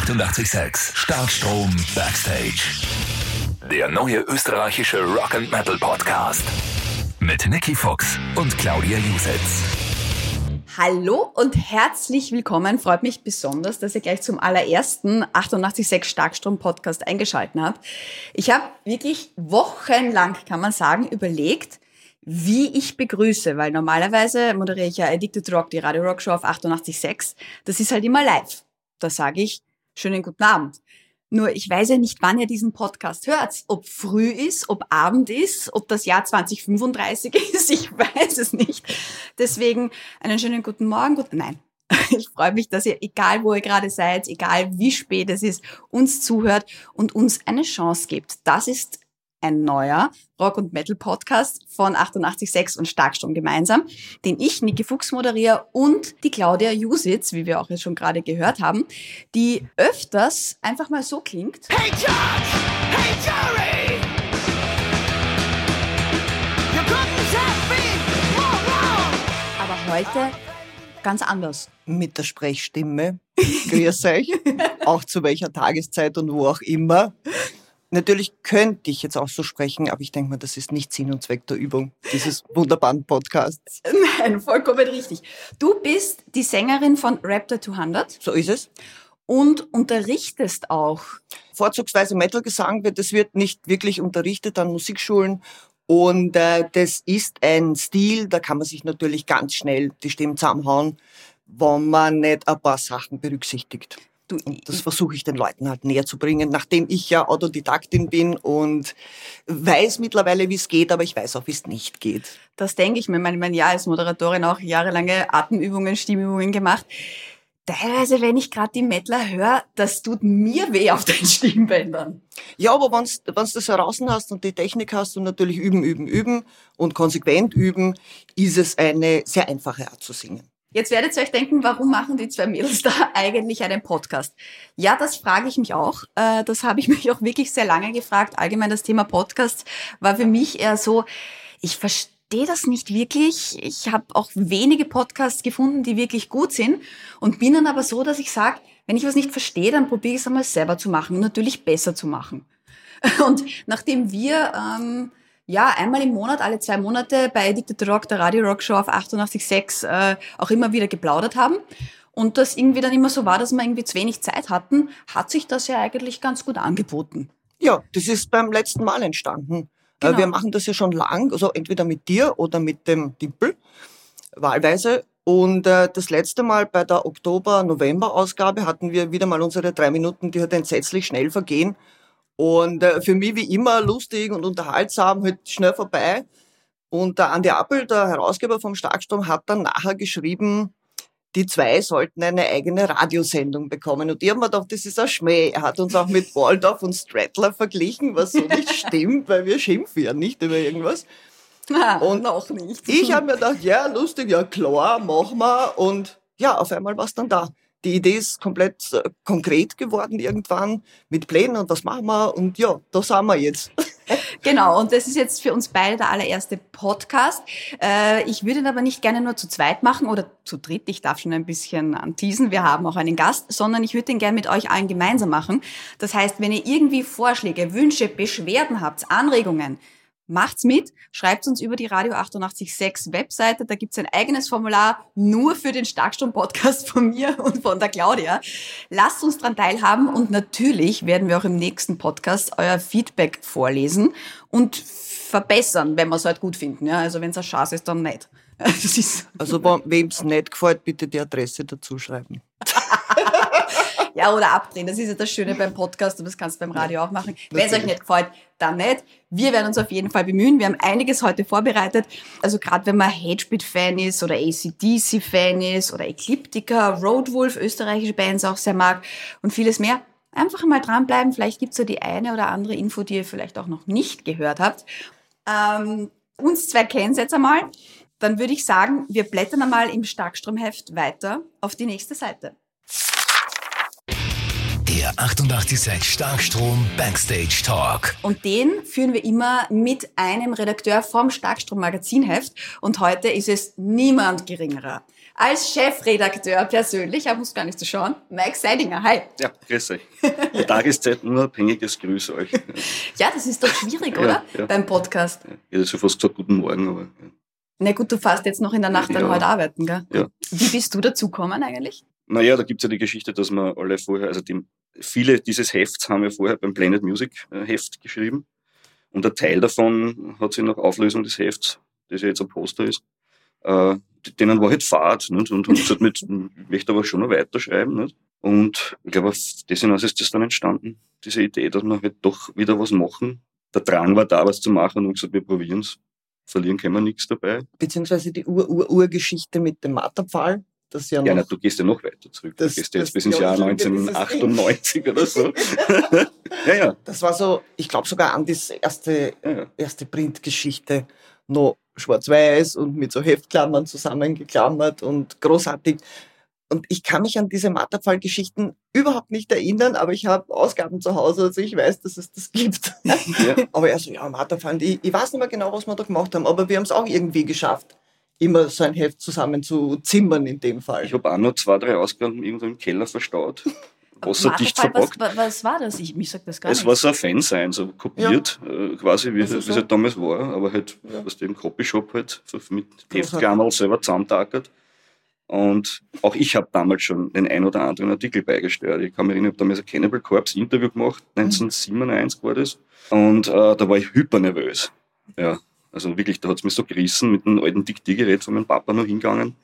886 Starkstrom Backstage. Der neue österreichische Rock and Metal Podcast mit Nicky Fox und Claudia Jusitz. Hallo und herzlich willkommen. Freut mich besonders, dass ihr gleich zum allerersten 886 Starkstrom Podcast eingeschalten habt. Ich habe wirklich wochenlang, kann man sagen, überlegt, wie ich begrüße, weil normalerweise moderiere ich ja Addicted Rock, die Radio Rock Show auf 88.6. Das ist halt immer live. Da sage ich schönen guten Abend. Nur ich weiß ja nicht, wann ihr diesen Podcast hört. Ob früh ist, ob Abend ist, ob das Jahr 2035 ist, ich weiß es nicht. Deswegen einen schönen guten Morgen. Gut, nein. Ich freue mich, dass ihr, egal wo ihr gerade seid, egal wie spät es ist, uns zuhört und uns eine Chance gibt. Das ist ein neuer Rock- und Metal-Podcast von 88.6 und Starkstrom gemeinsam, den ich, Niki Fuchs, moderiere und die Claudia Jusitz, wie wir auch jetzt schon gerade gehört haben, die öfters einfach mal so klingt. Hey George! Hey Jerry! You couldn't have been more wrong! Aber heute ganz anders. Mit der Sprechstimme. Grüß euch. auch zu welcher Tageszeit und wo auch immer. Natürlich könnte ich jetzt auch so sprechen, aber ich denke mal, das ist nicht Sinn und Zweck der Übung dieses wunderbaren Podcasts. Nein, vollkommen richtig. Du bist die Sängerin von Raptor 200. So ist es. Und unterrichtest auch. Vorzugsweise Metal-Gesang wird, das wird nicht wirklich unterrichtet an Musikschulen. Und äh, das ist ein Stil, da kann man sich natürlich ganz schnell die Stimmen zusammenhauen, wenn man nicht ein paar Sachen berücksichtigt. Du, das versuche ich den Leuten halt näher zu bringen, nachdem ich ja Autodidaktin bin und weiß mittlerweile, wie es geht, aber ich weiß auch, wie es nicht geht. Das denke ich mir. Mein, mein Jahr als Moderatorin auch jahrelange Atemübungen, Stimmübungen gemacht. Teilweise, wenn ich gerade die Mettler höre, das tut mir weh auf den Stimmbändern. Ja, aber wenn du das heraus hast und die Technik hast und natürlich üben, üben, üben und konsequent üben, ist es eine sehr einfache Art zu singen. Jetzt werdet ihr euch denken, warum machen die zwei Mädels da eigentlich einen Podcast? Ja, das frage ich mich auch. Äh, das habe ich mich auch wirklich sehr lange gefragt. Allgemein das Thema Podcast war für mich eher so, ich verstehe das nicht wirklich. Ich habe auch wenige Podcasts gefunden, die wirklich gut sind und bin dann aber so, dass ich sage, wenn ich was nicht verstehe, dann probiere ich es einmal selber zu machen und natürlich besser zu machen. Und nachdem wir ähm, ja, einmal im Monat, alle zwei Monate bei Addicted Rock, der Radio Rock Show auf 88.6 äh, auch immer wieder geplaudert haben. Und das irgendwie dann immer so war, dass wir irgendwie zu wenig Zeit hatten, hat sich das ja eigentlich ganz gut angeboten. Ja, das ist beim letzten Mal entstanden. Äh, genau. Wir machen das ja schon lang, also entweder mit dir oder mit dem Dimpel, wahlweise. Und äh, das letzte Mal bei der Oktober-November-Ausgabe hatten wir wieder mal unsere drei Minuten, die halt entsetzlich schnell vergehen. Und äh, für mich wie immer lustig und unterhaltsam, halt schnell vorbei. Und der Andi Appel, der Herausgeber vom Starkstrom, hat dann nachher geschrieben, die zwei sollten eine eigene Radiosendung bekommen. Und ich habe mir gedacht, das ist ein Schmäh. Er hat uns auch mit Waldorf und Strattler verglichen, was so nicht stimmt, weil wir schimpfen ja nicht über irgendwas. Na, und noch nicht. Ich habe mir gedacht, ja, lustig, ja klar, machen wir. Und ja, auf einmal war es dann da die Idee ist komplett äh, konkret geworden irgendwann mit Plänen und was machen wir und ja, da sind wir jetzt. Genau, und das ist jetzt für uns beide der allererste Podcast. Äh, ich würde ihn aber nicht gerne nur zu zweit machen oder zu dritt, ich darf schon ein bisschen anteasen, wir haben auch einen Gast, sondern ich würde ihn gerne mit euch allen gemeinsam machen. Das heißt, wenn ihr irgendwie Vorschläge, Wünsche, Beschwerden habt, Anregungen, Macht's mit, schreibt uns über die Radio 886 Webseite. Da gibt's ein eigenes Formular nur für den Starkstrom-Podcast von mir und von der Claudia. Lasst uns dran teilhaben und natürlich werden wir auch im nächsten Podcast euer Feedback vorlesen und verbessern, wenn wir es halt gut finden. Ja? Also wenn es ein Schatz ist, dann nicht. also wem es nicht gefällt, bitte die Adresse dazu schreiben. Ja, oder abdrehen. Das ist ja das Schöne beim Podcast und das kannst du beim Radio auch machen. Wenn es euch nicht gefällt, dann nicht. Wir werden uns auf jeden Fall bemühen. Wir haben einiges heute vorbereitet. Also gerade wenn man Hatebit-Fan ist oder ACDC-Fan ist oder Ecliptica, Roadwolf, österreichische Bands auch sehr mag und vieles mehr. Einfach mal dranbleiben. Vielleicht gibt's ja die eine oder andere Info, die ihr vielleicht auch noch nicht gehört habt. Ähm, uns zwei kennen jetzt einmal. Dann würde ich sagen, wir blättern einmal im Starkstromheft weiter auf die nächste Seite. Der 886 Starkstrom Backstage Talk. Und den führen wir immer mit einem Redakteur vom Starkstrom Magazinheft. Und heute ist es niemand geringerer als Chefredakteur persönlich, er muss gar nicht so schauen, Mike Seidinger. Hi. Ja, grüß euch. Tageszeitenunabhängiges Grüße euch. Ja, das ist doch schwierig, oder? Ja, ja. Beim Podcast. Ja, ich hätte so fast gesagt, guten Morgen, aber. Ja. Na gut, du fährst jetzt noch in der Nacht dann heute arbeiten, gell? Ja. Wie bist du dazu gekommen eigentlich? Naja, da gibt's ja die Geschichte, dass wir alle vorher, also die, viele dieses Hefts haben wir vorher beim Planet Music äh, Heft geschrieben. Und ein Teil davon hat sich nach Auflösung des Hefts, das ja jetzt ein Poster ist, äh, denen war halt Fahrt nicht? und haben gesagt, mit, ich möchte aber schon noch weiterschreiben. Nicht? Und ich glaube, hinaus ist das dann entstanden, diese Idee, dass wir halt doch wieder was machen. Der Drang war da, was zu machen und gesagt, wir probieren's. Verlieren können wir nichts dabei. Beziehungsweise die Ur-Ur-Urgeschichte mit dem Marterpfahl. Das ja, ja na, du gehst ja noch weiter zurück. Das, du gehst jetzt bis ins Jahr 1998 oder so. ja, ja. Das war so, ich glaube sogar an die erste, ja. erste Printgeschichte noch schwarz-weiß und mit so Heftklammern zusammengeklammert und großartig. Und ich kann mich an diese Matterfall-Geschichten überhaupt nicht erinnern, aber ich habe Ausgaben zu Hause, also ich weiß, dass es das gibt. Ja. aber er so, ja, Matterfall, ich, ich weiß nicht mehr genau, was wir da gemacht haben, aber wir haben es auch irgendwie geschafft, immer so ein Heft zusammen zu zimmern in dem Fall. Ich habe auch noch zwei, drei Ausgaben irgendwo im Keller verstaut. wasserdicht verpackt. Was, was war das? Ich, mich sagt das gar Es nicht. war so ein Fansein, so kopiert, ja. äh, quasi wie, also es halt damals war, aber halt, ja. was dem Copyshop halt, so mit Heftklammerl selber zusammentackert. Und auch ich habe damals schon den ein oder anderen Artikel beigesteuert. Ich kann mich erinnern, ich habe damals ein Cannibal Corpse Interview gemacht, 1997 war das. Und äh, da war ich hyper nervös. Ja, also wirklich, da hat es mich so gerissen, mit einem alten Diktiergerät von meinem Papa noch hingegangen,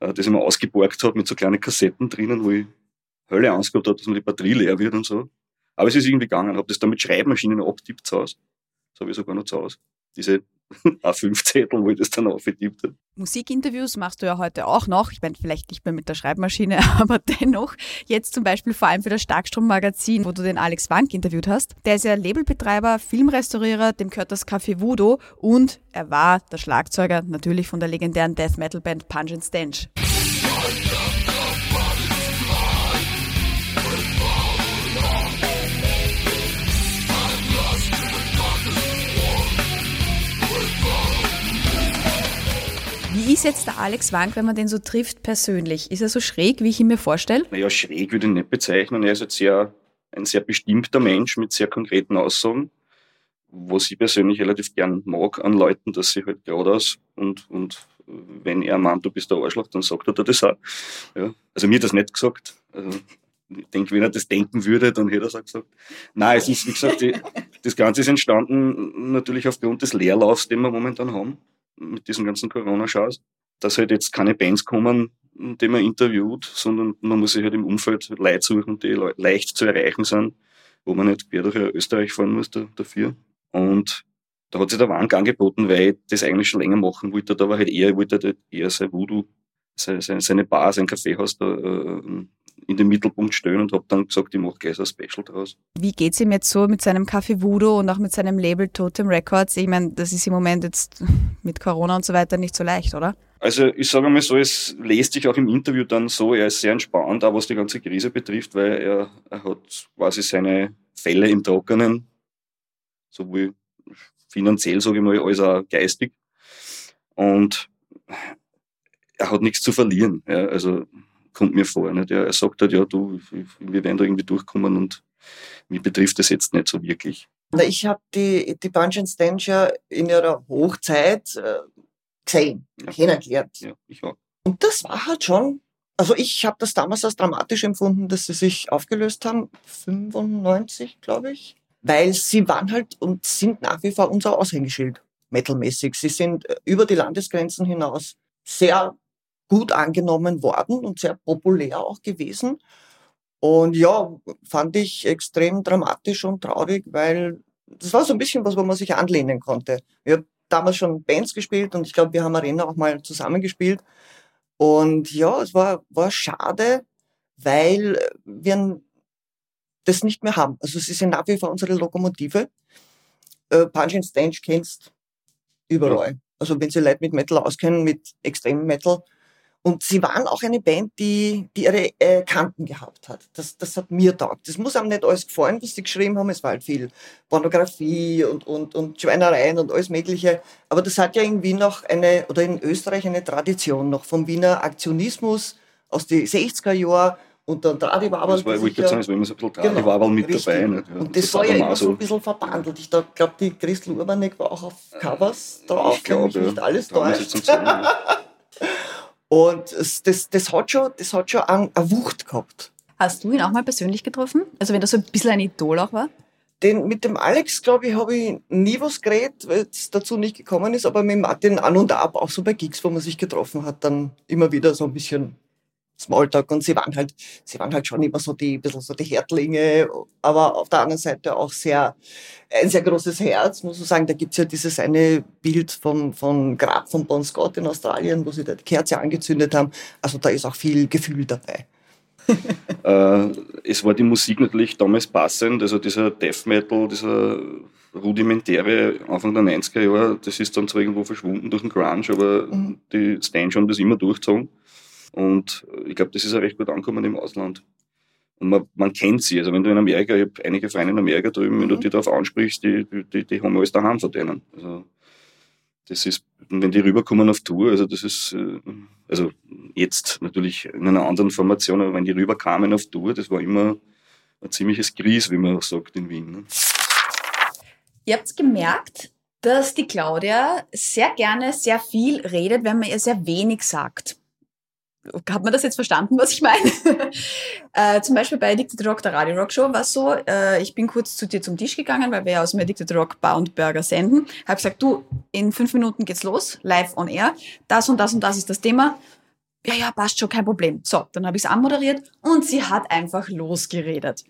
äh, das ich mir ausgeborgt habe mit so kleinen Kassetten drinnen, wo ich Hölle Angst gehabt habe, dass mir die Batterie leer wird und so. Aber es ist irgendwie gegangen. Habe das dann mit Schreibmaschinen abtippt zu Hause. Das habe ich sogar noch zu Hause. Diese A5-Zettel, wo ich das dann aufgetippt habe. Musikinterviews machst du ja heute auch noch. Ich meine, vielleicht nicht mehr mit der Schreibmaschine, aber dennoch. Jetzt zum Beispiel vor allem für das Starkstrom-Magazin, wo du den Alex Wank interviewt hast. Der ist ja Labelbetreiber, Filmrestaurierer, dem gehört das Café Voodoo und er war der Schlagzeuger natürlich von der legendären Death Metal Band Punch and Stench. Wie ist jetzt der Alex Wank, wenn man den so trifft persönlich? Ist er so schräg, wie ich ihn mir vorstelle? Naja, schräg würde ich nicht bezeichnen. Er ist jetzt sehr, ein sehr bestimmter Mensch mit sehr konkreten Aussagen, was ich persönlich relativ gern mag an Leuten, dass sie halt geradeaus und, und wenn er meint, du bist der Arschloch, dann sagt er das auch. Ja. Also mir hat das nicht gesagt. Also, ich denke, wenn er das denken würde, dann hätte er es auch gesagt. Nein, es ist, wie gesagt, die, das Ganze ist entstanden natürlich aufgrund des Leerlaufs, den wir momentan haben mit diesen ganzen Corona-Shows, dass halt jetzt keine Bands kommen, die man interviewt, sondern man muss sich halt im Umfeld Leute suchen, die leicht zu erreichen sind, wo man nicht quer durch Österreich fahren muss dafür. Und da hat sich der Wank angeboten, weil ich das eigentlich schon länger machen wollte, da war halt eher, wollte halt eher sein Voodoo, seine Bar, sein Kaffeehaus da äh, in den Mittelpunkt stellen und habe dann gesagt, ich mache gleich ein Special draus. Wie geht's ihm jetzt so mit seinem Café Voodoo und auch mit seinem Label Totem Records? Ich meine, das ist im Moment jetzt mit Corona und so weiter nicht so leicht, oder? Also ich sage mal so, es lässt sich auch im Interview dann so, er ist sehr entspannt, auch was die ganze Krise betrifft, weil er, er hat quasi seine Fälle im Trockenen, sowohl finanziell, sage ich mal, als auch geistig. Und er hat nichts zu verlieren. Ja, also kommt mir vor. Nicht? Er sagt halt, ja, du, wir werden da irgendwie durchkommen und mich betrifft das jetzt nicht so wirklich. Na, ich habe die, die Bunch and Stench ja in ihrer Hochzeit äh, gesehen, ja. kennengelernt. Ja, ich auch. Und das war halt schon, also ich habe das damals als dramatisch empfunden, dass sie sich aufgelöst haben, 95, glaube ich. Weil sie waren halt und sind nach wie vor unser Aushängeschild, metalmäßig. Sie sind äh, über die Landesgrenzen hinaus sehr gut angenommen worden und sehr populär auch gewesen. Und ja, fand ich extrem dramatisch und traurig, weil das war so ein bisschen was, wo man sich anlehnen konnte. Ich habe damals schon Bands gespielt und ich glaube, wir haben Arena auch mal zusammengespielt. Und ja, es war, war schade, weil wir das nicht mehr haben. Also sie sind nach wie vor unsere Lokomotive. Äh, Punch and Stench kennst überall. Also wenn sie Leute mit Metal auskennen, mit extremem Metal, Und sie waren auch eine Band, die, die ihre äh, Kanten gehabt hat. Das, das hat mir taugt. Das muss einem nicht alles gefallen, was sie geschrieben haben. Es war halt viel Pornografie und, und, und Schweinereien und alles Mögliche. Aber das hat ja irgendwie noch eine, oder in Österreich eine Tradition noch vom Wiener Aktionismus aus den 60er Jahren und dann Tradiwabel. Das war, ich wollte sagen, es war immer so ein bisschen Tradiwabel genau, mit richtig. dabei. Nicht? Ja, und das, das war ja immer so ein bisschen verbandelt. Ich glaube, die Christel Urbanek war auch auf Covers drauf. Ich glaube, nicht alles täuscht. Und das, das, hat schon, das hat schon eine, eine Wucht gehabt. Hast du ihn auch mal persönlich getroffen? Also wenn das so ein bisschen ein Idol auch war? Den, mit dem Alex, glaube ich, habe ich nie was geredet, weil es dazu nicht gekommen ist, aber mit Martin an und ab, auch so bei Gigs, wo man sich getroffen hat, dann immer wieder so ein bisschen Smalltalk und sie waren halt, sie waren halt schon immer so die, bisschen so die Härtlinge, aber auf der anderen Seite auch sehr, ein sehr großes Herz, muss man sagen. Da gibt's ja dieses eine Bild vom, von Grab von Bon Scott in Australien, wo sie da die Kerze angezündet haben. Also da ist auch viel Gefühl dabei. äh, es war die Musik natürlich damals passend, also dieser Death Metal, dieser rudimentäre Anfang der 90er Jahre, das ist dann zwar irgendwo verschwunden durch den Grunge, aber mhm. die Stange haben das immer durchgezogen. Und ich glaube, das ist auch recht gut angekommen im Ausland. Und man, man kennt sie. Also wenn du in Amerika, ich habe einige Freunde in Amerika drüben, mhm. wenn du mhm. die darauf ansprichst, die, die, die haben alles daheim von denen. Also das ist, wenn die rüberkommen auf Tour, also das ist, äh, also jetzt natürlich in einer anderen Formation, aber wenn die rüberkamen auf Tour, das war immer ein ziemliches Gries, wie man sagt in Wien. Ne? Ihr habt gemerkt, dass die Claudia sehr gerne sehr viel redet, wenn man ihr sehr wenig sagt. Hat man das jetzt verstanden, was ich meine? äh, zum Beispiel bei Addicted Rock, der Radio Rock Show, war es so, äh, ich bin kurz zu dir zum Tisch gegangen, weil wir ja aus dem Addicted Rock Bar und Burger senden. Habe gesagt, du, in fünf Minuten geht's los, live on air. Das und das und das ist das Thema. Ja, ja, passt schon, kein Problem. So, dann habe ich es anmoderiert und sie hat einfach losgeredet.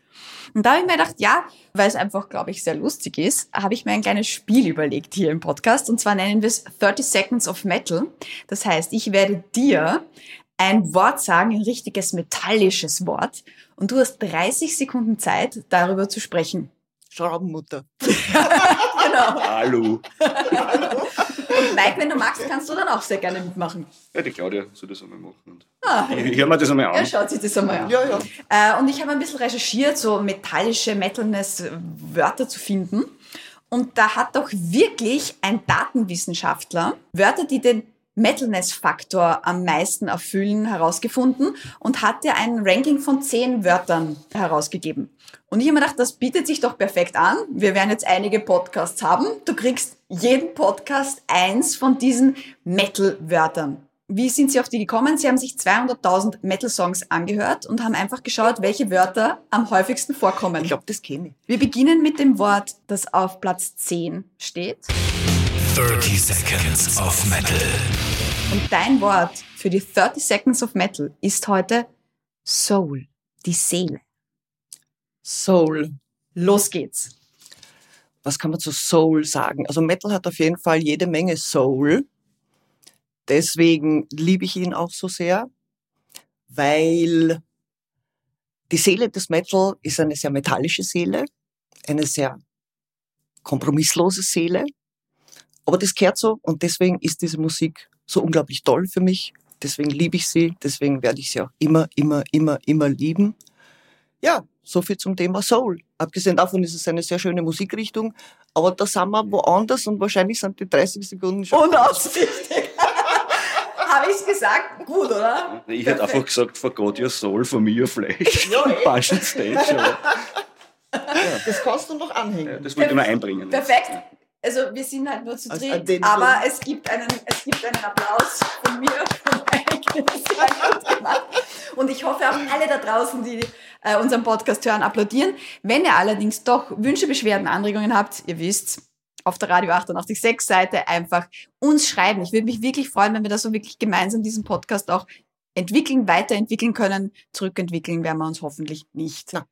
Und da habe ich mir gedacht, ja, weil es einfach, glaube ich, sehr lustig ist, habe ich mir ein kleines Spiel überlegt hier im Podcast. Und zwar nennen wir es 30 Seconds of Metal. Das heißt, ich werde dir ein Wort sagen, ein richtiges metallisches Wort. Und du hast 30 Sekunden Zeit, darüber zu sprechen. Schraubenmutter. genau. Hallo. Und Mike, wenn du magst, kannst du dann auch sehr gerne mitmachen. Ja, die Claudia soll das einmal machen. Ah, ich höre mir das einmal an. Ja, schaut sich das einmal an. Ja, ja. Äh, und ich habe ein bisschen recherchiert, so metallische Metalness-Wörter zu finden. Und da hat doch wirklich ein Datenwissenschaftler Wörter, die den Metalness-Faktor am meisten erfüllen, herausgefunden und hat dir ein Ranking von zehn Wörtern herausgegeben. Und ich habe mir gedacht, das bietet sich doch perfekt an. Wir werden jetzt einige Podcasts haben. Du kriegst jeden Podcast eins von diesen Metal-Wörtern. Wie sind Sie auf die gekommen? Sie haben sich 200.000 Metal-Songs angehört und haben einfach geschaut, welche Wörter am häufigsten vorkommen. Ich glaube, das kenne ich. Wir beginnen mit dem Wort, das auf Platz 10 steht. 30 Seconds of Metal. Und dein Wort für die 30 Seconds of Metal ist heute Soul, die Seele. Soul. Los geht's. Was kann man zu Soul sagen? Also Metal hat auf jeden Fall jede Menge Soul. Deswegen liebe ich ihn auch so sehr, weil die Seele des Metal ist eine sehr metallische Seele, eine sehr kompromisslose Seele, aber das gehört so und deswegen ist diese Musik so unglaublich toll für mich. Deswegen liebe ich sie, deswegen werde ich sie auch immer, immer, immer, immer lieben. Ja, so viel zum Thema Soul. Abgesehen davon ist es eine sehr schöne Musikrichtung, aber da sind wir woanders und wahrscheinlich sind die 30 Sekunden schon. Unausrichtig. Habe ich es gesagt? Gut, oder? Ich Perfekt. hätte einfach gesagt, forgot your soul, for me your flesh. Ja, Passion Stage. Ja. Das kannst du noch anhängen. Ja, das wollte ich nur einbringen. Perfekt. Also wir sind halt nur zu dritt, aber es gibt, einen, es gibt einen Applaus von mir, von Und ich hoffe auch alle da draußen, die äh, unseren Podcast hören, applaudieren. Wenn ihr allerdings doch Wünsche, Beschwerden, Anregungen habt, ihr wisst, auf der Radio 886 Seite einfach uns schreiben. Ich würde mich wirklich freuen, wenn wir da so wirklich gemeinsam diesen Podcast auch entwickeln, weiterentwickeln können. Zurückentwickeln werden wir uns hoffentlich nicht. Na.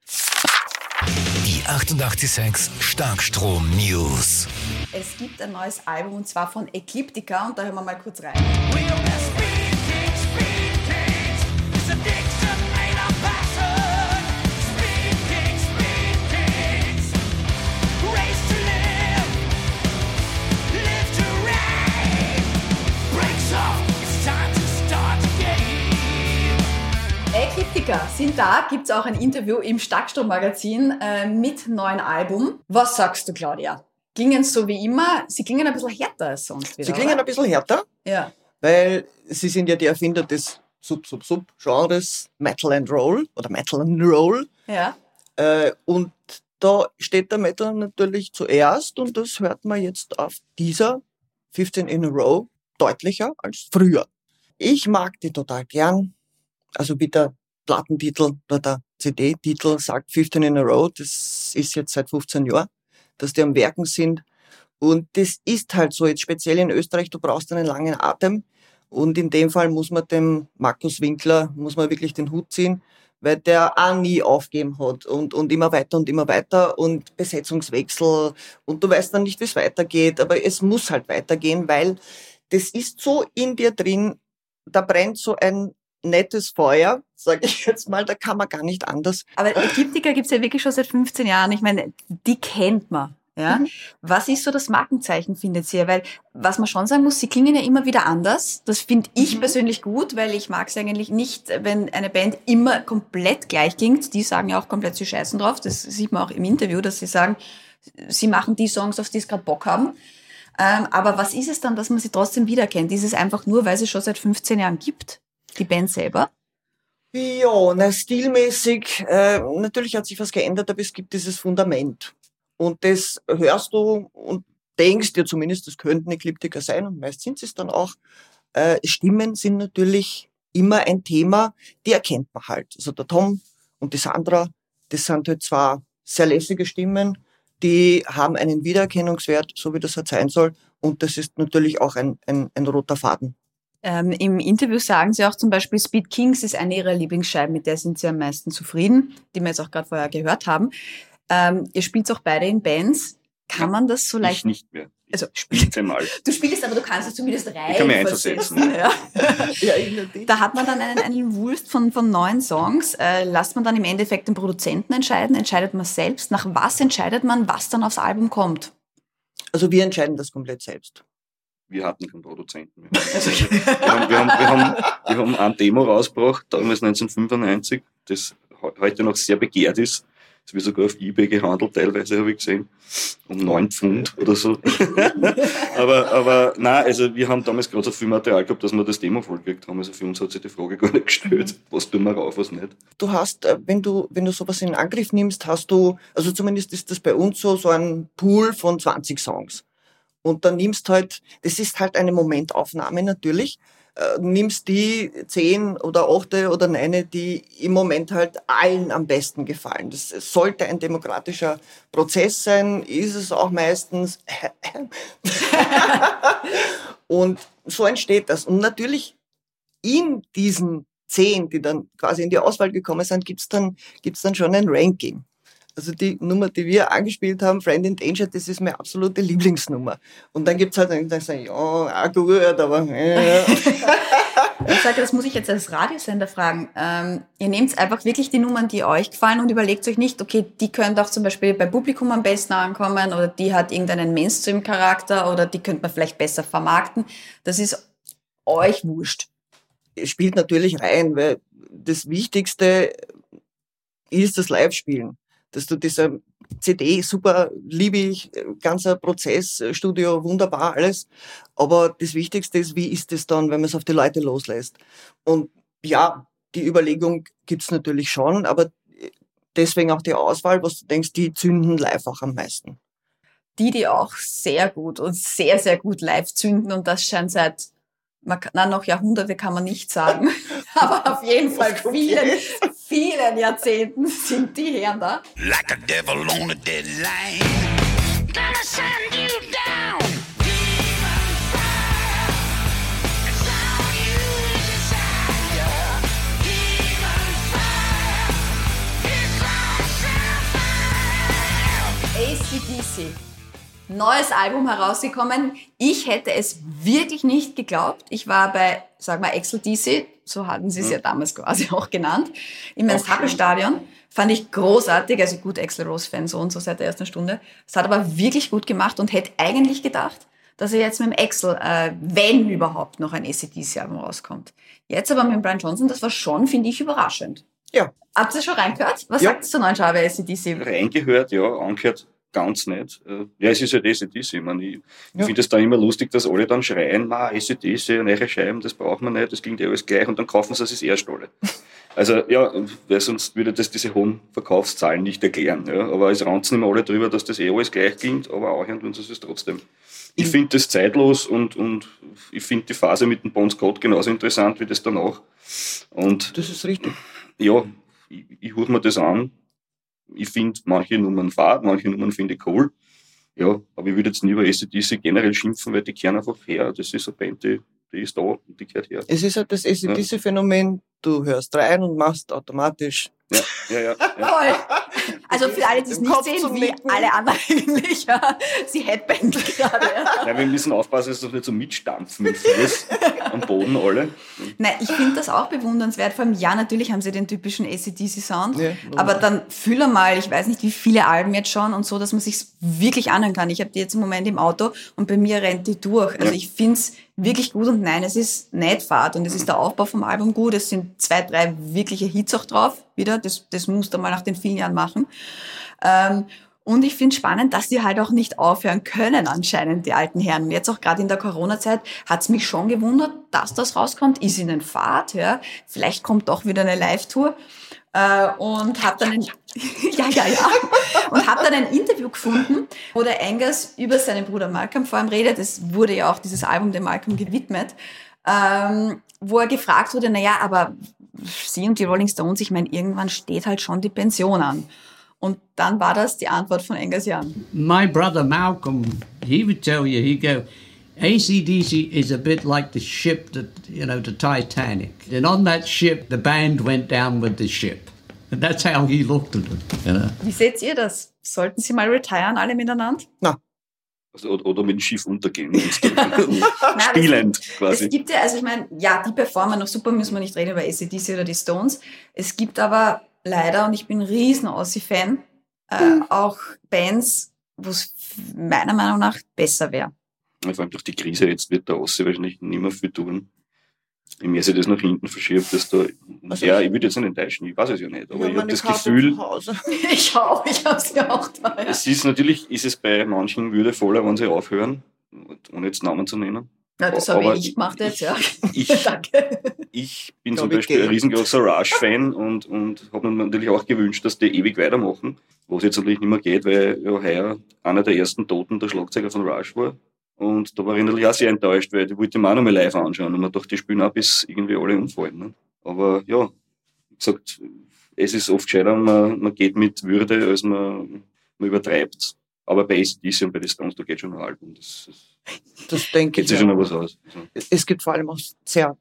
Die 886 Starkstrom News. Es gibt ein neues Album und zwar von Ecliptica und da hören wir mal kurz rein. Und da gibt es auch ein Interview im Starkstrom-Magazin äh, mit neuen Album. Was sagst du, Claudia? Klingen so wie immer? Sie klingen ein bisschen härter als sonst wieder, Sie klingen oder? ein bisschen härter, Ja. weil Sie sind ja die Erfinder des Sub-Sub-Sub-Genres Metal and Roll oder Metal and Roll. Ja. Äh, und da steht der Metal natürlich zuerst und das hört man jetzt auf dieser 15 in a Row deutlicher als früher. Ich mag die total gern. Also wie der Plattentitel oder der CD-Titel sagt 15 in a Row, das ist jetzt seit 15 Jahren, dass die am Werken sind. Und das ist halt so, jetzt speziell in Österreich, du brauchst einen langen Atem. Und in dem Fall muss man dem Markus Winkler, muss man wirklich den Hut ziehen, weil der auch nie aufgeben hat. Und, und immer weiter und immer weiter. Und Besetzungswechsel. Und du weißt dann nicht, wie es weitergeht, aber es muss halt weitergehen, weil das ist so in dir drin, da brennt so ein nettes Feuer, sage ich jetzt mal, da kann man gar nicht anders. Aber Ägyptiker gibt's ja wirklich schon seit 15 Jahren. Ich meine, die kennt man. Ja? Mhm. Was ist so das Markenzeichen, findet ihr? Weil, was man schon sagen muss, sie klingen ja immer wieder anders. Das finde ich Mhm. persönlich gut, weil ich mag es eigentlich nicht, wenn eine Band immer komplett gleich klingt. Die sagen ja auch komplett, sie scheißen drauf. Das sieht man auch im Interview, dass sie sagen, sie machen die Songs, auf die sie gerade Bock haben. Ähm, aber was ist es dann, dass man sie trotzdem wiedererkennt? Ist es einfach nur, weil sie schon seit 15 Jahren gibt? Die Band selber? Ja, na, stilmäßig, äh, natürlich hat sich was geändert, aber es gibt dieses Fundament. Und das hörst du und denkst dir zumindest, das könnten Ekliptiker sein und meist sind sie es dann auch. Äh, Stimmen sind natürlich immer ein Thema, die erkennt man halt. Also der Tom und die Sandra, das sind halt zwar sehr lässige Stimmen, die haben einen Wiedererkennungswert, so wie das halt sein soll. Und das ist natürlich auch ein, ein, ein roter Faden. Ähm, Im Interview sagen Sie auch zum Beispiel, Speed Kings ist eine Ihrer Lieblingsscheiben, mit der sind Sie am meisten zufrieden, die wir jetzt auch gerade vorher gehört haben. Ähm, ihr spielt auch beide in Bands. Kann man das so Ich leicht? nicht mehr. Also Spielt einmal. du spielst, aber du kannst es zumindest rein. kann mich einversetzen. Ja. Ja, ich natürlich. Da hat man dann einen, einen Wulst von, von neun Songs. Äh, lasst man dann im Endeffekt den Produzenten entscheiden? Entscheidet man selbst? Nach was entscheidet man, was dann aufs Album kommt? Also wir entscheiden das komplett selbst. Wir hatten keinen Produzenten mehr. Also, wir, haben, wir, haben, wir, haben, wir haben ein Demo rausgebracht, damals 1995, das he- heute noch sehr begehrt ist. Das wird sogar auf Ebay gehandelt, teilweise habe ich gesehen. Um neun Pfund oder so. aber, aber nein, also wir haben damals gerade so viel Material gehabt, dass wir das Demo vollgekriegt haben. Also für uns hat sich die Frage gar nicht gestellt, was tun wir rauf, was nicht. Du hast, äh, wenn du, wenn du sowas in Angriff nimmst, hast du, also zumindest ist das bei uns so, so ein Pool von 20 Songs. Und dann nimmst halt, das ist halt eine Momentaufnahme natürlich, äh, nimmst die zehn oder achte oder neune, die im Moment halt allen am besten gefallen. Das sollte ein demokratischer Prozess sein, ist es auch meistens. Und so entsteht das. Und natürlich in diesen zehn, die dann quasi in die Auswahl gekommen sind, gibt's dann, gibt's dann schon ein Ranking. Also die Nummer, die wir angespielt haben, Friend in Danger, das ist meine absolute Lieblingsnummer. Und dann gibt's halt einen, die sagen, ja, auch gut, aber äh. Ich sage, das muss ich jetzt als Radiosender fragen. Ähm, ihr nehmt einfach wirklich die Nummern, die euch gefallen und überlegt euch nicht, okay, die könnte auch zum Beispiel beim Publikum am besten ankommen oder die hat irgendeinen Mainstream-Charakter oder die könnte man vielleicht besser vermarkten. Das ist euch wurscht. Es spielt natürlich rein, weil das Wichtigste ist das Live-Spielen. Dass du diese CD, super, liebe ich, ganzer Prozess, Studio, wunderbar, alles. Aber das Wichtigste ist, wie ist es dann, wenn man es auf die Leute loslässt? Und ja, die Überlegung gibt's natürlich schon, aber deswegen auch die Auswahl, was du denkst, die zünden live auch am meisten. Die, die auch sehr gut und sehr, sehr gut live zünden und das scheint seit, man kann, na, noch Jahrhunderte kann man nicht sagen, aber auf jeden Fall vielen, vielen Jahrzehnten sind die Herren da. like a devil on a deadline. Gonna send you down. Demon fire. It's all you desire. Demon fire. It's all fire. ACDC. Neues Album herausgekommen. Ich hätte es wirklich nicht geglaubt. Ich war bei, sag mal, Excel DC, so hatten sie es ja damals quasi auch genannt, im Ernst-Happel-Stadion. Fand ich großartig, also gut, Excel Rose-Fan so und so seit der ersten Stunde. Es hat aber wirklich gut gemacht und hätte eigentlich gedacht, dass er jetzt mit dem Excel, äh, wenn überhaupt, noch ein ACDC-Album rauskommt. Jetzt aber mit Brian Johnson, das war schon, finde ich, überraschend. Ja. Habt ihr schon reingehört? Was Ja. sagt ihr zur neuen Scheibe ACDC? Reingehört, ja, angehört ganz nicht. Äh, Ja, es ist halt ACDC. Ich, meine, ich, Ja. finde es da immer lustig, dass alle dann schreien, ma, ACDC, neue Scheiben, das braucht man nicht, das klingt ja alles gleich und dann kaufen sie es erst alle. Also ja, weil sonst würde das diese hohen Verkaufszahlen nicht erklären. Ja. Aber es ranzen immer alle drüber, dass das eh alles gleich klingt, aber auch und tun sie es trotzdem. Ich finde das zeitlos und, und ich finde die Phase mit dem Bon Scott genauso interessant wie das danach. Und Das ist richtig. ja, ich, ich höre mir das an. Ich finde manche Nummern fad, manche Nummern finde ich cool. Ja, aber ich würde jetzt nie über ACDC generell schimpfen, weil die kehren einfach her. Das ist eine Band, die, die ist da und die gehört her. Es ist halt das ACDC-Phänomen, du hörst rein und machst automatisch. Ja, ja, ja. ja. Voll. Also für alle, die es nicht sehen, wie Nicken. alle anderen eigentlich, ja, sie headbangen gerade. Ja. ja wir müssen aufpassen, dass wir nicht so mitstampfen mit Fuß am Boden alle. Nein, ich finde das auch bewundernswert. Vor allem, ja, natürlich haben sie den typischen ACDC-Sound. Ja, aber dann fühle mal, ich weiß nicht, wie viele Alben jetzt schon und so, dass man sich wirklich anhören kann. Ich habe die jetzt im Moment im Auto und bei mir rennt die durch. Also Ja. ich finde es wirklich gut und nein, es ist nicht fad und es ist der Aufbau vom Album gut. Es sind zwei, drei wirkliche Hits auch drauf wieder. Das, das musst du mal nach den vielen Jahren machen. Ähm, und ich finde spannend, dass die halt auch nicht aufhören können anscheinend, die alten Herren. Jetzt auch gerade in der Corona-Zeit hat's mich schon gewundert, dass das rauskommt. Ist ihnen Fahrt, ja. Vielleicht kommt doch wieder eine Live-Tour. Äh, und hab dann ein, ja, ja, ja. Und hab dann ein Interview gefunden, wo der Angus über seinen Bruder Malcolm vor allem redet. Es wurde ja auch dieses Album dem Malcolm gewidmet. Ähm, wo er gefragt wurde, na ja, aber Sie und die Rolling Stones, ich meine, irgendwann steht halt schon die Pension an. Und dann war das die Antwort von Angus Young. my brother Malcolm, he would tell you, he'd go, ACDC is a bit like the ship that, you know, the Titanic. And on that ship, the band went down with the ship. And that's how he looked at it, you know. Wie seht ihr das? Sollten Sie mal retiren, alle miteinander? Also, oder, oder mit dem Schiff untergehen. Spielend Es quasi. gibt ja, also ich meine, ja, die performen noch super, müssen wir nicht reden über ACDC oder die Stones. Es gibt aber leider, und ich bin ein riesen Aussie-Fan, äh, auch Bands, wo es meiner Meinung nach besser wäre. Vor allem durch die Krise jetzt wird der Ossi wahrscheinlich nicht mehr viel tun. Je mehr sich das nach hinten verschiebt, desto, Also ja, ich- würde jetzt nicht enttäuschen, ich weiß es ja nicht, aber Ja, ich habe das Karte Gefühl, zu Hause. Ich auch, ich habe sie auch da. Ja. es ist natürlich, ist es bei manchen würdevoller, wenn sie aufhören, ohne jetzt Namen zu nennen. Na, das habe Aber ich gemacht jetzt, ja. Ich, Danke. ich bin zum Beispiel ein riesengroßer Rush-Fan und, und habe mir natürlich auch gewünscht, dass die ewig weitermachen, was jetzt natürlich nicht mehr geht, weil ja heuer einer der ersten Toten der Schlagzeuger von Rush war. Und da war ich natürlich auch sehr enttäuscht, weil die wollte ich mir auch noch mal live anschauen und man dachte, die spielen auch bis irgendwie alle umfallen. Ne? Aber ja, wie gesagt, es ist oft gescheiter, man, man geht mit Würde, als man, man übertreibt. Aber bei ACDC und bei den Stones, da geht schon ein Album. Das, das Das denke geht ich. sich ja. schon noch was aus. Es gibt vor allem auch sehr,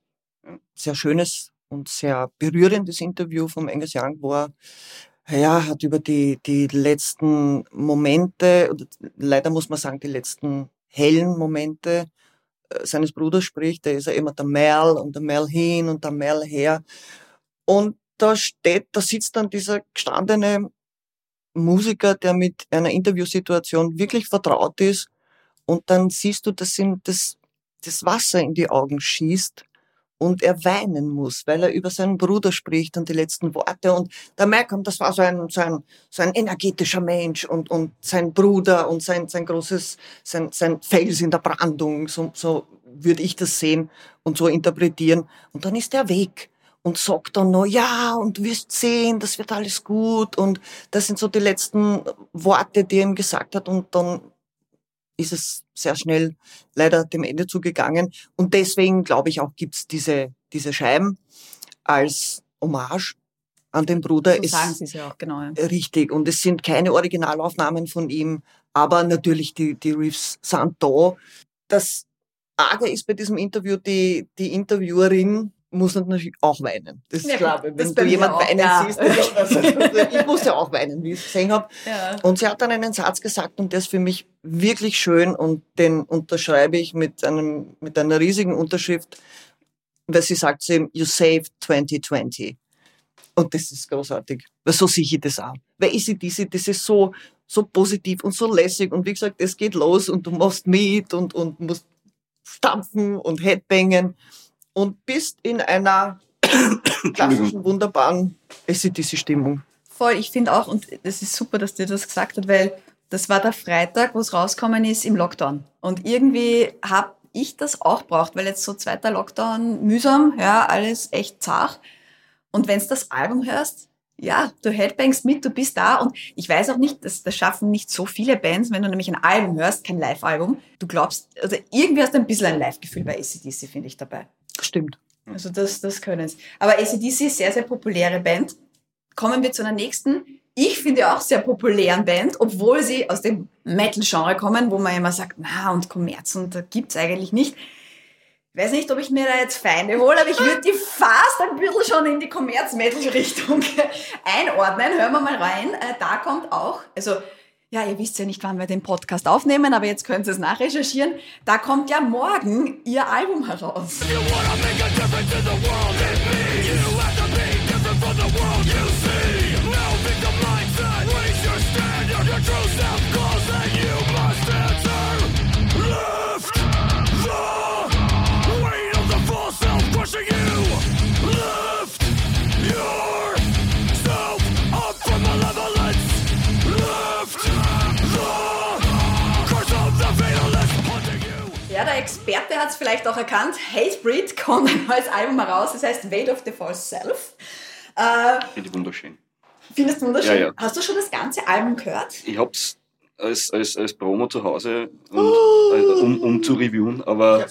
Ja. sehr schönes und sehr berührendes Interview vom Angus Young, wo er ja, hat über die, die letzten Momente, oder leider muss man sagen, die letzten hellen Momente äh, seines Bruders spricht. Da ist er immer der Mel und der Mel hin und der Mel her. Und da steht, da sitzt dann dieser gestandene Musiker, der mit einer Interviewsituation wirklich vertraut ist. Und dann siehst du, dass ihm das, das Wasser in die Augen schießt und er weinen muss, weil er über seinen Bruder spricht und die letzten Worte. Und der Malcolm, das war so ein, so ein, so ein energetischer Mensch und, und sein Bruder und sein, sein großes, sein, sein Fels in der Brandung, so, so würde ich das sehen und so interpretieren. Und dann ist er weg und sagt dann noch, ja, und du wirst sehen, das wird alles gut. Und das sind so die letzten Worte, die er ihm gesagt hat. Und dann ist es sehr schnell leider dem Ende zugegangen. Und deswegen, glaube ich, auch gibt's diese, diese Scheiben als Hommage an den Bruder. So Es- sagen Sie es ja auch, genau. Ja. Richtig. Und es sind keine Originalaufnahmen von ihm, aber natürlich die, die Riffs sind da. Das Arge ist bei diesem Interview, die, die Interviewerin muss natürlich auch weinen. Das Ja, klar. Wenn du auch, weinen ja. siehst, also, ich musste auch weinen, wie ich es gesehen habe. Ja. Und sie hat dann einen Satz gesagt und der ist für mich wirklich schön und den unterschreibe ich mit einem, mit einer riesigen Unterschrift, weil sie sagt zu ihm, you saved 2020. Und das ist großartig. Weil so sehe ich das auch. Weil Easy Dizzy, das ist so, so positiv und so lässig und wie gesagt, es geht los und du machst mit und, und musst stampfen und Headbangen und bist in einer klassischen, wunderbaren ACDC-Stimmung. Voll, ich finde auch, und das ist super, dass dir das gesagt hat, weil das war der Freitag, wo es rausgekommen ist im Lockdown. Und irgendwie habe ich das auch braucht, weil jetzt so zweiter Lockdown mühsam, ja, alles echt zart. Und wenn du das Album hörst, ja, du headbangst mit, du bist da und ich weiß auch nicht, das, das schaffen nicht so viele Bands, wenn du nämlich ein Album hörst, kein Live-Album, du glaubst, also irgendwie hast du ein bisschen ein Live-Gefühl bei ACDC, finde ich dabei. Stimmt. Also das, das können sie. Aber ACDC ist sehr, sehr populäre Band. Kommen wir zu einer nächsten, ich finde auch sehr populären Band, obwohl sie aus dem Metal-Genre kommen, wo man immer sagt, na und Kommerz und da gibt's eigentlich nicht. Ich weiß nicht, ob ich mir da jetzt Feinde hole, aber ich würde die fast ein bisschen schon in die Kommerz-Metal-Richtung einordnen. Hören wir mal rein. Äh, Da kommt auch, also ja, ihr wisst ja nicht, wann wir den Podcast aufnehmen, aber jetzt könnt ihr es nachrecherchieren. Da kommt ja morgen ihr Album heraus. Ja, der Experte hat es vielleicht auch erkannt. Hatebreed kommt ein neues Album heraus, das heißt Weight of the False Self. Äh, Finde ich wunderschön. findest du wunderschön? Ja, ja. Hast du schon das ganze Album gehört? Ich hab's als, als, als Promo zu Hause, und, äh, um, um zu reviewen, aber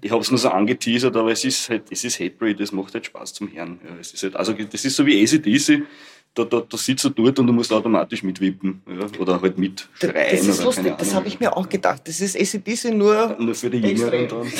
ich hab's nur so angeteasert, aber es ist halt, es ist Hatebreed, das macht halt Spaß zum Hören. Ja, es ist halt, also das ist so wie ACDC, da, da, da sitzt du dort und du musst automatisch mitwippen ja, oder halt Das, mitschreien. das ist oder lustig, das habe ich mir auch gedacht. Das ist ACDC nur Nur für die Jüngeren dann.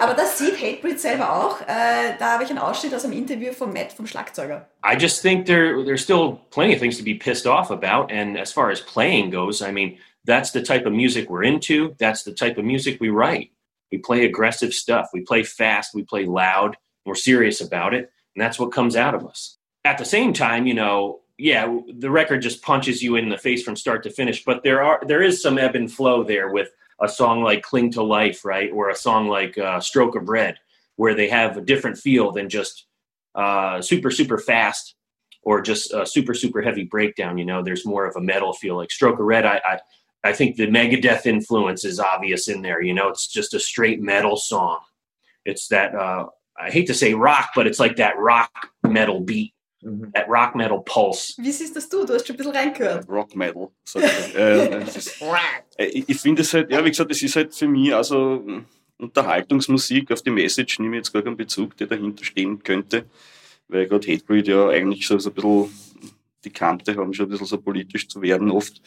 Aber das sieht Hatebreed selber auch. Äh, da habe ich einen Ausschnitt aus einem Interview von Matt, vom Schlagzeuger. I just think there there's still plenty of things to be pissed off about. And as far as playing goes, I mean, that's the type of music we're into. That's the type of music we write. We play aggressive stuff. We play fast. We play loud. We're serious about it, and that's what comes out of us. At the same time, you know, yeah, the record just punches you in the face from start to finish. But there are there is some ebb and flow there with a song like "Cling to Life," right, or a song like uh, "Stroke of Red," where they have a different feel than just uh, super super fast or just a super super heavy breakdown. You know, there's more of a metal feel. Like Stroke of Red, I I, I think the Megadeth influence is obvious in there. You know, it's just a straight metal song. It's that uh, I hate to say rock, but it's like that rock metal beat, that rock metal pulse. Wie siehst das du? Du hast schon ein bisschen reingehört. Rock Metal. Äh, ist, äh, ich ich finde es halt, ja, wie gesagt, das ist halt für mich also mh, Unterhaltungsmusik auf die Message nehme ich jetzt gar keinen Bezug, der dahinter stehen könnte, weil gerade Hatebreed ja eigentlich so, so ein bisschen die Kante haben, schon ein bisschen so politisch zu werden oft.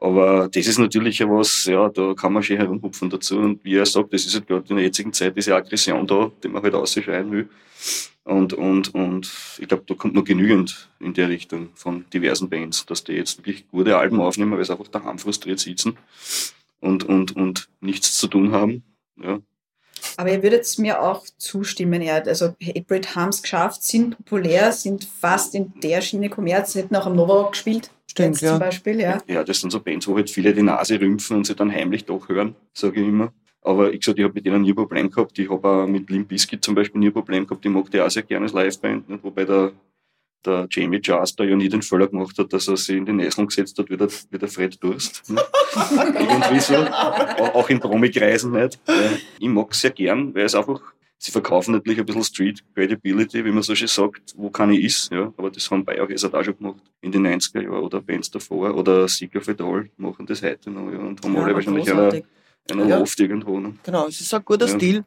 Aber das ist natürlich ja was, ja, da kann man schon herumhupfen dazu. Und wie er sagt, das ist halt gerade in der jetzigen Zeit diese Aggression da, die man halt ausschreien will. Und, und, und ich glaube, da kommt noch genügend in der Richtung von diversen Bands, dass die jetzt wirklich gute Alben aufnehmen, weil sie einfach daheim frustriert sitzen und, und, und nichts zu tun haben. Ja. Aber ihr würdet mir auch zustimmen, ja. Also Hatebreed haben es geschafft, sind populär, sind fast in der Schiene Kommerz, hätten auch am Novarock gespielt. Stimmt, jetzt ja. zum Beispiel, ja. ja, das sind so Bands, wo halt viele die Nase rümpfen und sie dann heimlich doch hören, sage ich immer. Aber ich gesagt, ich habe mit denen nie ein Problem gehabt. Ich habe auch mit Limp Bizkit zum Beispiel nie ein Problem gehabt. Ich mag die auch sehr gerne als Liveband. Nicht? Wobei der, der Jamie Juster ja nie den Fehler gemacht hat, dass er sich in die Nesseln gesetzt hat, wie der, wie der Fred Durst. Irgendwie so. Auch in Promikreisen nicht. Ich mag sehr gern, weil es einfach, sie verkaufen natürlich ein bisschen Street Credibility, wie man so schön sagt, wo keine ist. Ja. Aber das haben Biohazard auch schon gemacht in den 90er Jahren oder Bands davor. Oder Sick of It All machen das heute noch. Ja. Und haben Ja, alle wahrscheinlich eine, großartig. eine Ja. Loft irgendwo. Ne? Genau, es ist ein guter Ja. Stil.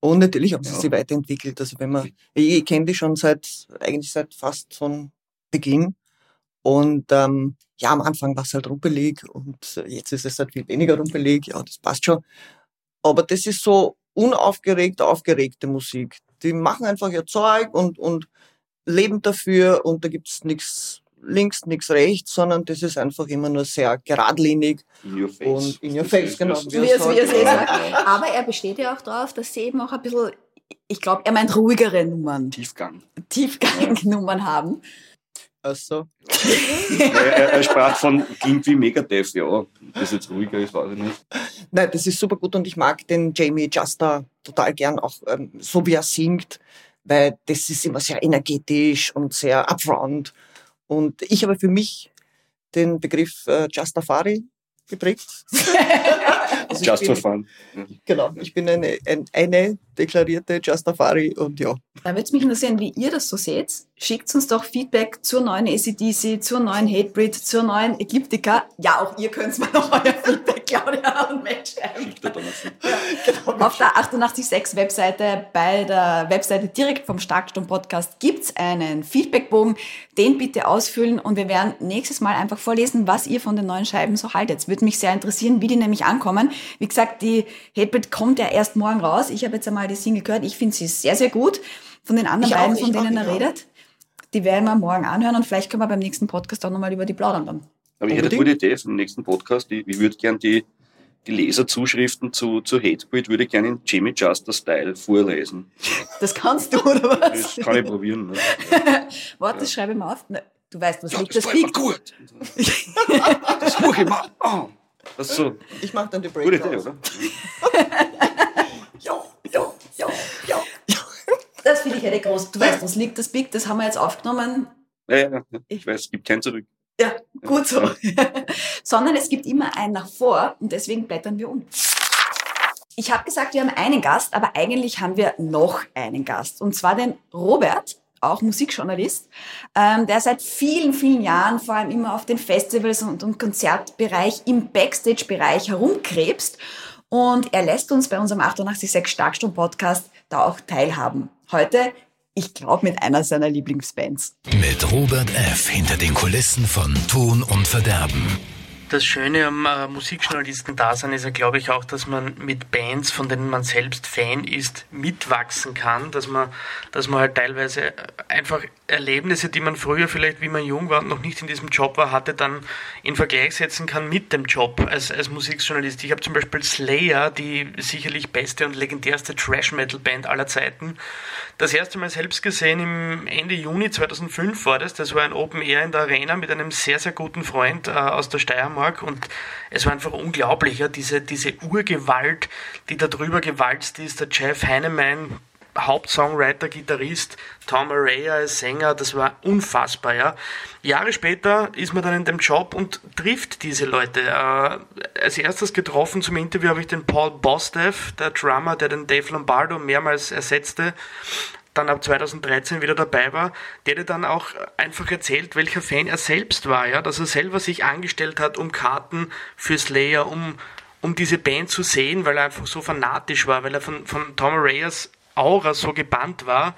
Und natürlich haben sie Ja. sich weiterentwickelt. Also wenn man, ich, ich kenne die schon seit, eigentlich seit fast von Beginn. Und ähm, ja, am Anfang war es halt rumpelig und jetzt ist es halt viel weniger rumpelig. Ja, das passt schon. Aber das ist so unaufgeregt, aufgeregte Musik. Die machen einfach ihr Zeug und, und leben dafür und da gibt's nichts links, nichts rechts, sondern das ist einfach immer nur sehr geradlinig. In your face. Und in your face, genau. Wie es, wie es. Aber er besteht ja auch darauf, dass sie eben auch ein bisschen, ich glaube, er meint ruhigere Nummern, Tiefgang. Tiefgang-Nummern haben. Also, er, er sprach von, klingt wie Megadeth, ja. Ob Das jetzt ruhiger ist, weiß ich nicht. Nein, das ist super gut und ich mag den Jamie Juster total gern, auch ähm, so wie er singt. weil das ist immer sehr energetisch und sehr upfront. Und ich habe für mich den Begriff äh, Justafari geprägt. also ich Just for bin, fun. Ja. Genau, ich bin eine, ein, eine deklarierte Justafari und ja. Da würde es mich interessieren, wie ihr das so seht. Schickt uns doch Feedback zur neuen ACDC, zur neuen Hatebreed, zur neuen Ecliptica. Ja, auch ihr könnt mir noch euer Feedback, Claudia und Matt schreiben. Genau. Auf der 886 Webseite, bei der Webseite direkt vom Starksturm Podcast gibt's einen Feedbackbogen. Den bitte ausfüllen und wir werden nächstes Mal einfach vorlesen, was ihr von den neuen Scheiben so haltet. Würde mich sehr interessieren, wie die nämlich ankommen. Wie gesagt, die Hatebreed kommt ja erst morgen raus. Ich habe jetzt einmal die Single gehört. Ich finde sie sehr, sehr gut. Von den anderen Ich auch, beiden, ich von denen auch, er auch. redet, die werden wir morgen anhören und vielleicht können wir beim nächsten Podcast auch nochmal über die plaudern dann. Aber ich hätte eine Unbedingt. gute Idee für den nächsten Podcast. Ich, ich würde gern die, die Leserzuschriften zu, zu Hatebreed würde ich gerne in Jimmy Juster Style vorlesen. Das kannst du, oder was? Das kann ich probieren. Ne? Warte, das schreibe ich mal auf. Du weißt, was Ja, liegt das das Big. gut. Das mache ich mal. Oh. Das so. Ich mache dann die Gute Idee, Breakdowns. oder? Ja, ja, ja, ja. Das finde ich ja groß. Du weißt, was liegt das Big, das haben wir jetzt aufgenommen. Ja, ja, ja. Ich weiß, es gibt kein Zurück. Ja, gut so. Sondern es gibt immer ein nach vor und deswegen blättern wir um. Ich habe gesagt, wir haben einen Gast, aber eigentlich haben wir noch einen Gast. Und zwar den Robert, auch Musikjournalist, ähm, der seit vielen, vielen Jahren vor allem immer auf den Festivals und, und Konzertbereich, im Backstage-Bereich herumkrebst. Und er lässt uns bei unserem 886 Starkstunden-Podcast da auch teilhaben. Heute, ich glaube, mit einer seiner Lieblingsbands. Mit Robert F. hinter den Kulissen von Ton und Verderben. Das Schöne am äh, Musikjournalisten-Dasein ist ja, glaube ich, auch, dass man mit Bands, von denen man selbst Fan ist, mitwachsen kann, dass man, dass man halt teilweise einfach Erlebnisse, die man früher vielleicht, wie man jung war und noch nicht in diesem Job war, hatte, dann in Vergleich setzen kann mit dem Job als, als Musikjournalist. Ich habe zum Beispiel Slayer, die sicherlich beste und legendärste Trash-Metal-Band aller Zeiten, das erste Mal selbst gesehen im Ende Juni 2005 war das. Das war ein Open Air in der Arena mit einem sehr, sehr guten Freund äh, aus der Steiermark und es war einfach unglaublich, ja, diese, diese Urgewalt, die da drüber gewalzt ist. Der Jeff Heinemann, Hauptsongwriter, Gitarrist, Tom Araya als Sänger, das war unfassbar, ja. Jahre später ist man dann in dem Job und trifft diese Leute. Äh, als erstes getroffen zum Interview habe ich den Paul Bostev, der Drummer, der den Dave Lombardo mehrmals ersetzte, dann ab 2013 wieder dabei war, der dir dann auch einfach erzählt, welcher Fan er selbst war, ja, dass er selber sich angestellt hat, um Karten für Slayer, um, um diese Band zu sehen, weil er einfach so fanatisch war, weil er von, von Tom Arayas Aura so gebannt war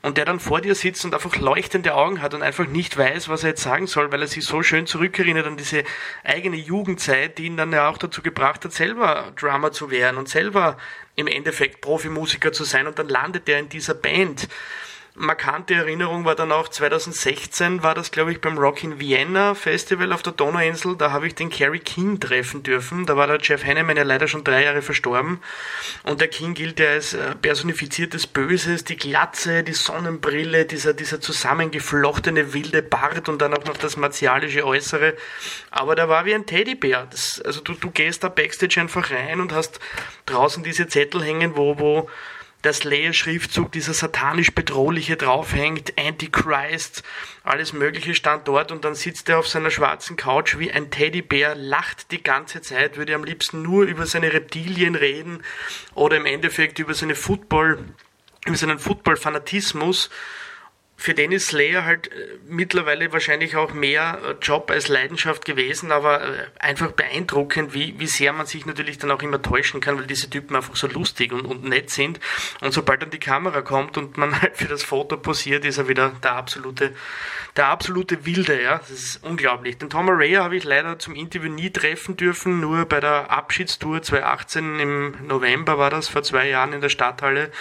und der dann vor dir sitzt und einfach leuchtende Augen hat und einfach nicht weiß, was er jetzt sagen soll, weil er sich so schön zurückerinnert an diese eigene Jugendzeit, die ihn dann ja auch dazu gebracht hat, selber Drummer zu werden und selber im Endeffekt Profimusiker zu sein und dann landet er in dieser Band. Markante Erinnerung war dann auch 2016 war das glaube ich beim Rock in Vienna Festival auf der Donauinsel, da habe ich den Kerry King treffen dürfen, da war der Jeff Hanneman ja leider schon drei Jahre verstorben. Und der King gilt ja als äh, personifiziertes Böses, die Glatze, die Sonnenbrille, dieser, dieser zusammengeflochtene wilde Bart und dann auch noch das martialische Äußere, aber der war wie ein Teddybär, das, also du, du gehst da Backstage einfach rein und hast draußen diese Zettel hängen, wo, wo der Slayer-Schriftzug, dieser satanisch bedrohliche draufhängt, Antichrist, alles Mögliche stand dort und dann sitzt er auf seiner schwarzen Couch wie ein Teddybär, lacht die ganze Zeit, würde am liebsten nur über seine Reptilien reden oder im Endeffekt über seine Football, über seinen Football-Fanatismus. Für den ist Slayer halt äh, mittlerweile wahrscheinlich auch mehr äh, Job als Leidenschaft gewesen, aber äh, einfach beeindruckend, wie, wie sehr man sich natürlich dann auch immer täuschen kann, weil diese Typen einfach so lustig und, und nett sind. Und sobald dann die Kamera kommt und man halt für das Foto posiert, ist er wieder der absolute, der absolute Wilde, ja. Das ist unglaublich. Den Tom Araya habe ich leider zum Interview nie treffen dürfen, nur bei der Abschiedstour 2018 im November war das, vor zwei Jahren in der Stadthalle,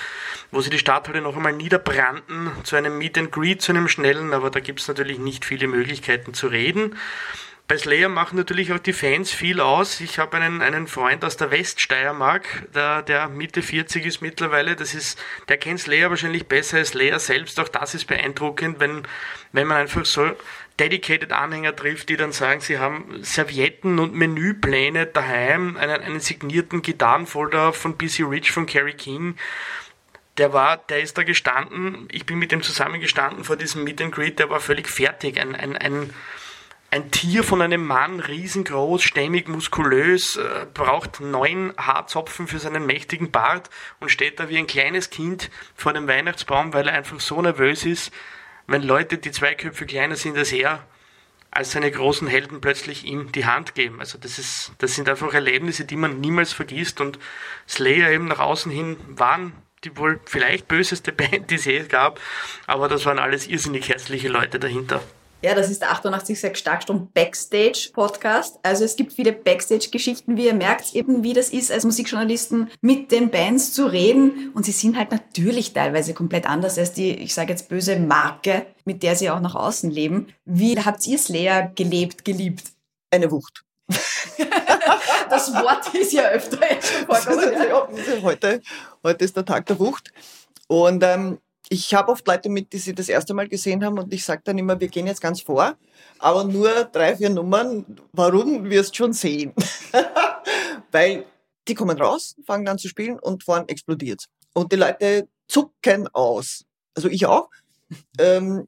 wo sie die Stadthalle noch einmal niederbrannten zu einem Meet and Greet, zu einem schnellen, aber da gibt es natürlich nicht viele Möglichkeiten zu reden. Bei Slayer machen natürlich auch die Fans viel aus. Ich habe einen, einen Freund aus der Weststeiermark, der, der Mitte 40 ist mittlerweile. Das ist, der kennt Slayer wahrscheinlich besser als Slayer selbst. Auch das ist beeindruckend, wenn, wenn man einfach so dedicated Anhänger trifft, die dann sagen, sie haben Servietten und Menüpläne daheim, einen, einen signierten Gitarrenfolder von BC Rich von Kerry King der war, der ist da gestanden, ich bin mit dem zusammengestanden vor diesem Meet and Greet, der war völlig fertig. Ein, ein, ein, ein Tier von einem Mann, riesengroß, stämmig, muskulös, äh, braucht neun Haarzopfen für seinen mächtigen Bart und steht da wie ein kleines Kind vor dem Weihnachtsbaum, weil er einfach so nervös ist, wenn Leute, die zwei Köpfe kleiner sind als er, als seine großen Helden plötzlich ihm die Hand geben. Also das ist, das sind einfach Erlebnisse, die man niemals vergisst und Slayer eben nach außen hin waren die wohl vielleicht böseste Band, die es je gab, aber das waren alles irrsinnig herzliche Leute dahinter. Ja, das ist der 88,6 Starkstrom Backstage Podcast. Also es gibt viele Backstage-Geschichten, wie ihr merkt, eben wie das ist, als Musikjournalisten mit den Bands zu reden. Und sie sind halt natürlich teilweise komplett anders als die, ich sage jetzt böse Marke, mit der sie auch nach außen leben. Wie habt ihr Slayer gelebt, geliebt? Eine Wucht. Das Wort ist ja öfter jetzt schon vorgekommen. ja, heute, heute ist der Tag der Wucht. Und ähm, ich habe oft Leute mit, die sie das erste Mal gesehen haben und ich sage dann immer, wir gehen jetzt ganz vor, aber nur drei, vier Nummern. Warum wirst schon sehen? Weil die kommen raus, fangen an zu spielen und vorn explodiert. Und die Leute zucken aus. Also ich auch. Ähm,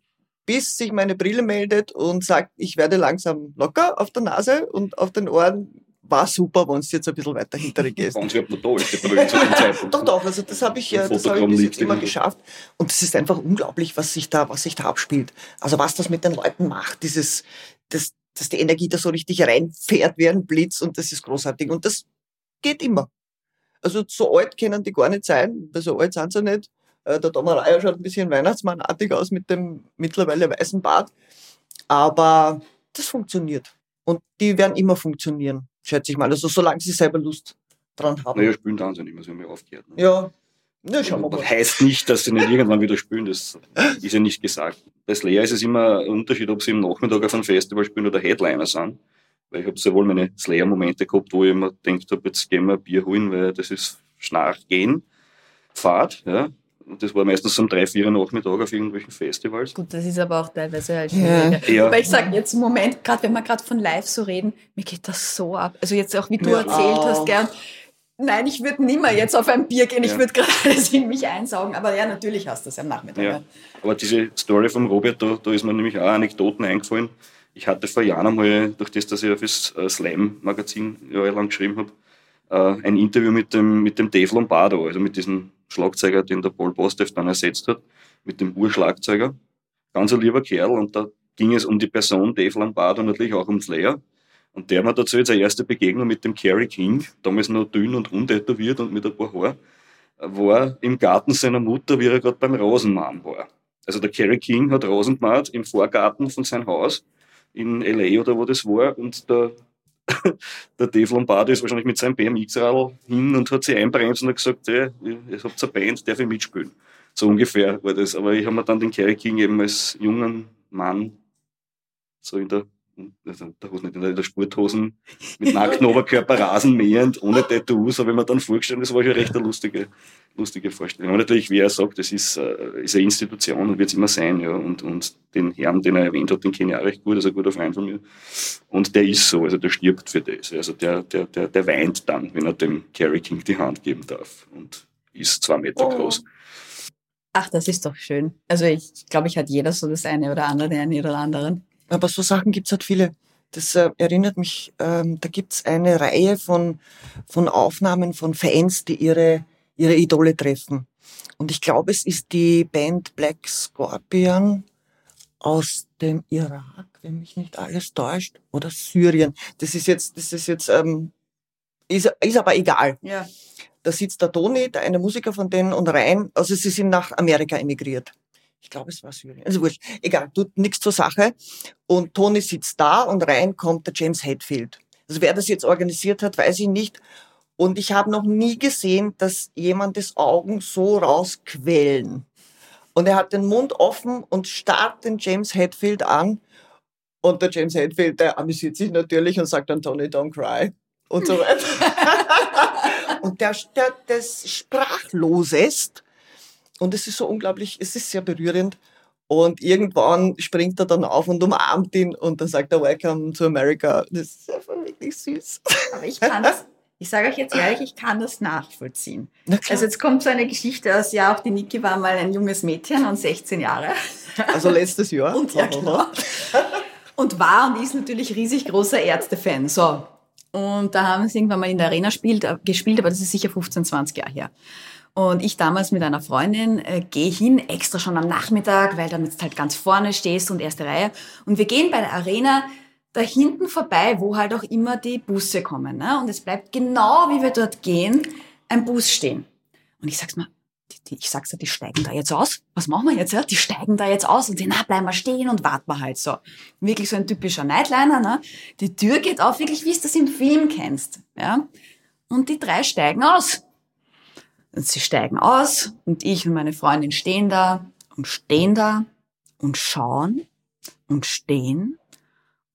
bis sich meine Brille meldet und sagt, ich werde langsam locker auf der Nase und auf den Ohren. War super, wenn du jetzt ein bisschen weiter hinterher gehst. Ganz man da ist, die Brille zu dem Zeitpunkt. Doch, doch, also das habe ich, ja, Im das habe ich bis jetzt immer geschafft. Und es ist einfach unglaublich, was sich da, was sich da abspielt. Also was das mit den Leuten macht, dieses, das, dass die Energie da so richtig reinfährt wie ein Blitz und das ist großartig. Und das geht immer. Also so alt können die gar nicht sein, weil so alt sind sie nicht. Äh, Der Domereier schaut ein bisschen Weihnachtsmannartig aus mit dem mittlerweile weißen Bart. Aber das funktioniert. Und die werden immer funktionieren, schätze ich mal. Also solange sie selber Lust dran haben. Naja, spielen dann sie nicht mehr, sie haben ja aufgehört. Ne? Ja, na, schauen wir Das mal. heißt nicht, dass sie nicht irgendwann wieder spielen, das ist ja nicht gesagt. Bei Slayer ist es immer ein Unterschied, ob sie im Nachmittag auf einem Festival spielen oder Headliner sind. Weil ich habe sehr wohl meine Slayer-Momente gehabt, wo ich immer gedacht habe, jetzt gehen wir ein Bier holen, weil das ist Schnarchgehen, Fahrt, ja. Und das war meistens um drei, vier Uhr Nachmittag auf irgendwelchen Festivals. Gut, das ist aber auch teilweise halt Ja. schwierig. Ja. Wobei ich sage, jetzt im Moment, gerade wenn wir gerade von live so reden, mir geht das so ab. Also jetzt auch, wie du Mir erzählt hast, gern. Nein, ich würde nimmer jetzt auf ein Bier gehen, ich Ja. würde gerade alles in mich einsaugen. Aber ja, natürlich hast du das am Nachmittag. Ja. Ja. Aber diese Story vom Robert, da, da ist mir nämlich auch Anekdoten eingefallen. Ich hatte vor Jahren einmal, durch das, dass ich auf das äh, Slime-Magazin jahrelang geschrieben habe, äh, ein Interview mit dem, mit dem Dave Lombardo, also mit diesem Schlagzeuger, den der Paul Bostev dann ersetzt hat, mit dem Urschlagzeuger. Ganz ein lieber Kerl und da ging es um die Person Dave Lombardo, natürlich auch um Slayer. Und der hat dazu jetzt eine erste Begegnung mit dem Kerry King, damals noch dünn und untätowiert und mit ein paar Haar, war im Garten seiner Mutter, wie er gerade beim Rosenmann war. Also der Kerry King hat Rosen gemacht im Vorgarten von seinem Haus in L.A. oder wo das war und der, der Dave Lombardo ist wahrscheinlich mit seinem BMX-Radl hin und hat sich einbremst und hat gesagt, hey, ihr habt eine Band, darf ich mitspielen? So ungefähr war das. Aber ich habe mir dann den Kerry King eben als jungen Mann so in der, also der, Hose nicht, in der, Sporthosen mit nacktem Oberkörper rasenmähend, ohne Tattoos, habe ich mir dann vorgestellt, das war schon recht eine lustige, lustige Vorstellung. Aber natürlich, wie er sagt, das ist, äh, ist eine Institution und wird es immer sein, ja. Und, und den Herrn, den er erwähnt hat, den kenne ich auch recht gut, ist ein guter Freund von mir. Und der ist so, also der stirbt für das. Also der, der, der, der weint dann, wenn er dem Kerry King die Hand geben darf und ist zwei Meter Oh. groß. Ach, das ist doch schön. Also ich glaube, ich hat jeder so das eine oder andere, den einen oder anderen. Aber so Sachen gibt's halt viele. Das äh, erinnert mich, ähm, da gibt's eine Reihe von, von Aufnahmen von Fans, die ihre, ihre Idole treffen. Und ich glaube, es ist die Band Black Scorpion aus dem Irak, wenn mich nicht alles täuscht, oder Syrien. Das ist jetzt, das ist jetzt, ähm, ist, ist aber egal. Ja. Da sitzt der Toni, der eine Musiker von denen, und rein, also sie sind nach Amerika emigriert. Ich glaube, es war Syrien. Also wurscht. Egal, tut nichts zur Sache. Und Toni sitzt da und rein kommt der James Hetfield. Also wer das jetzt organisiert hat, weiß ich nicht. Und ich habe noch nie gesehen, dass jemandes Augen so rausquellen. Und er hat den Mund offen und starrt den James Hetfield an. Und der James Hetfield, der amüsiert sich natürlich und sagt dann, Tony, don't cry. Und so weiter. und der, der das sprachlosest. Und es ist so unglaublich, es ist sehr berührend. Und irgendwann springt er dann auf und umarmt ihn und dann sagt er Welcome to America. Das ist einfach wirklich süß. Aber ich kann's, ich sage euch jetzt ehrlich, ich kann das nachvollziehen. Na. Also jetzt kommt so eine Geschichte aus, ja, auch die Niki war mal ein junges Mädchen und 16 Jahre. Also letztes Jahr. Und ja, genau. Und war und ist natürlich riesig großer Ärzte-Fan. So. Und da haben sie irgendwann mal in der Arena spielt, äh, gespielt, aber das ist sicher 15, 20 Jahre her. Und ich damals mit einer Freundin äh, gehe hin, extra schon am Nachmittag, weil damit du halt ganz vorne stehst und erste Reihe. Und wir gehen bei der Arena da hinten vorbei, wo halt auch immer die Busse kommen. Ne? Und es bleibt genau, wie wir dort gehen, ein Bus stehen. Und ich sag's mal, die, die, ich sag's ja, die steigen da jetzt aus. Was machen wir jetzt? Ja? Die steigen da jetzt aus und die, na, bleiben wir stehen und warten wir halt so. Wirklich so ein typischer Nightliner, ne? Die Tür geht auf, wirklich wie du das im Film kennst, ja? Und die drei steigen aus. Und sie steigen aus und ich und meine Freundin stehen da und stehen da und schauen und stehen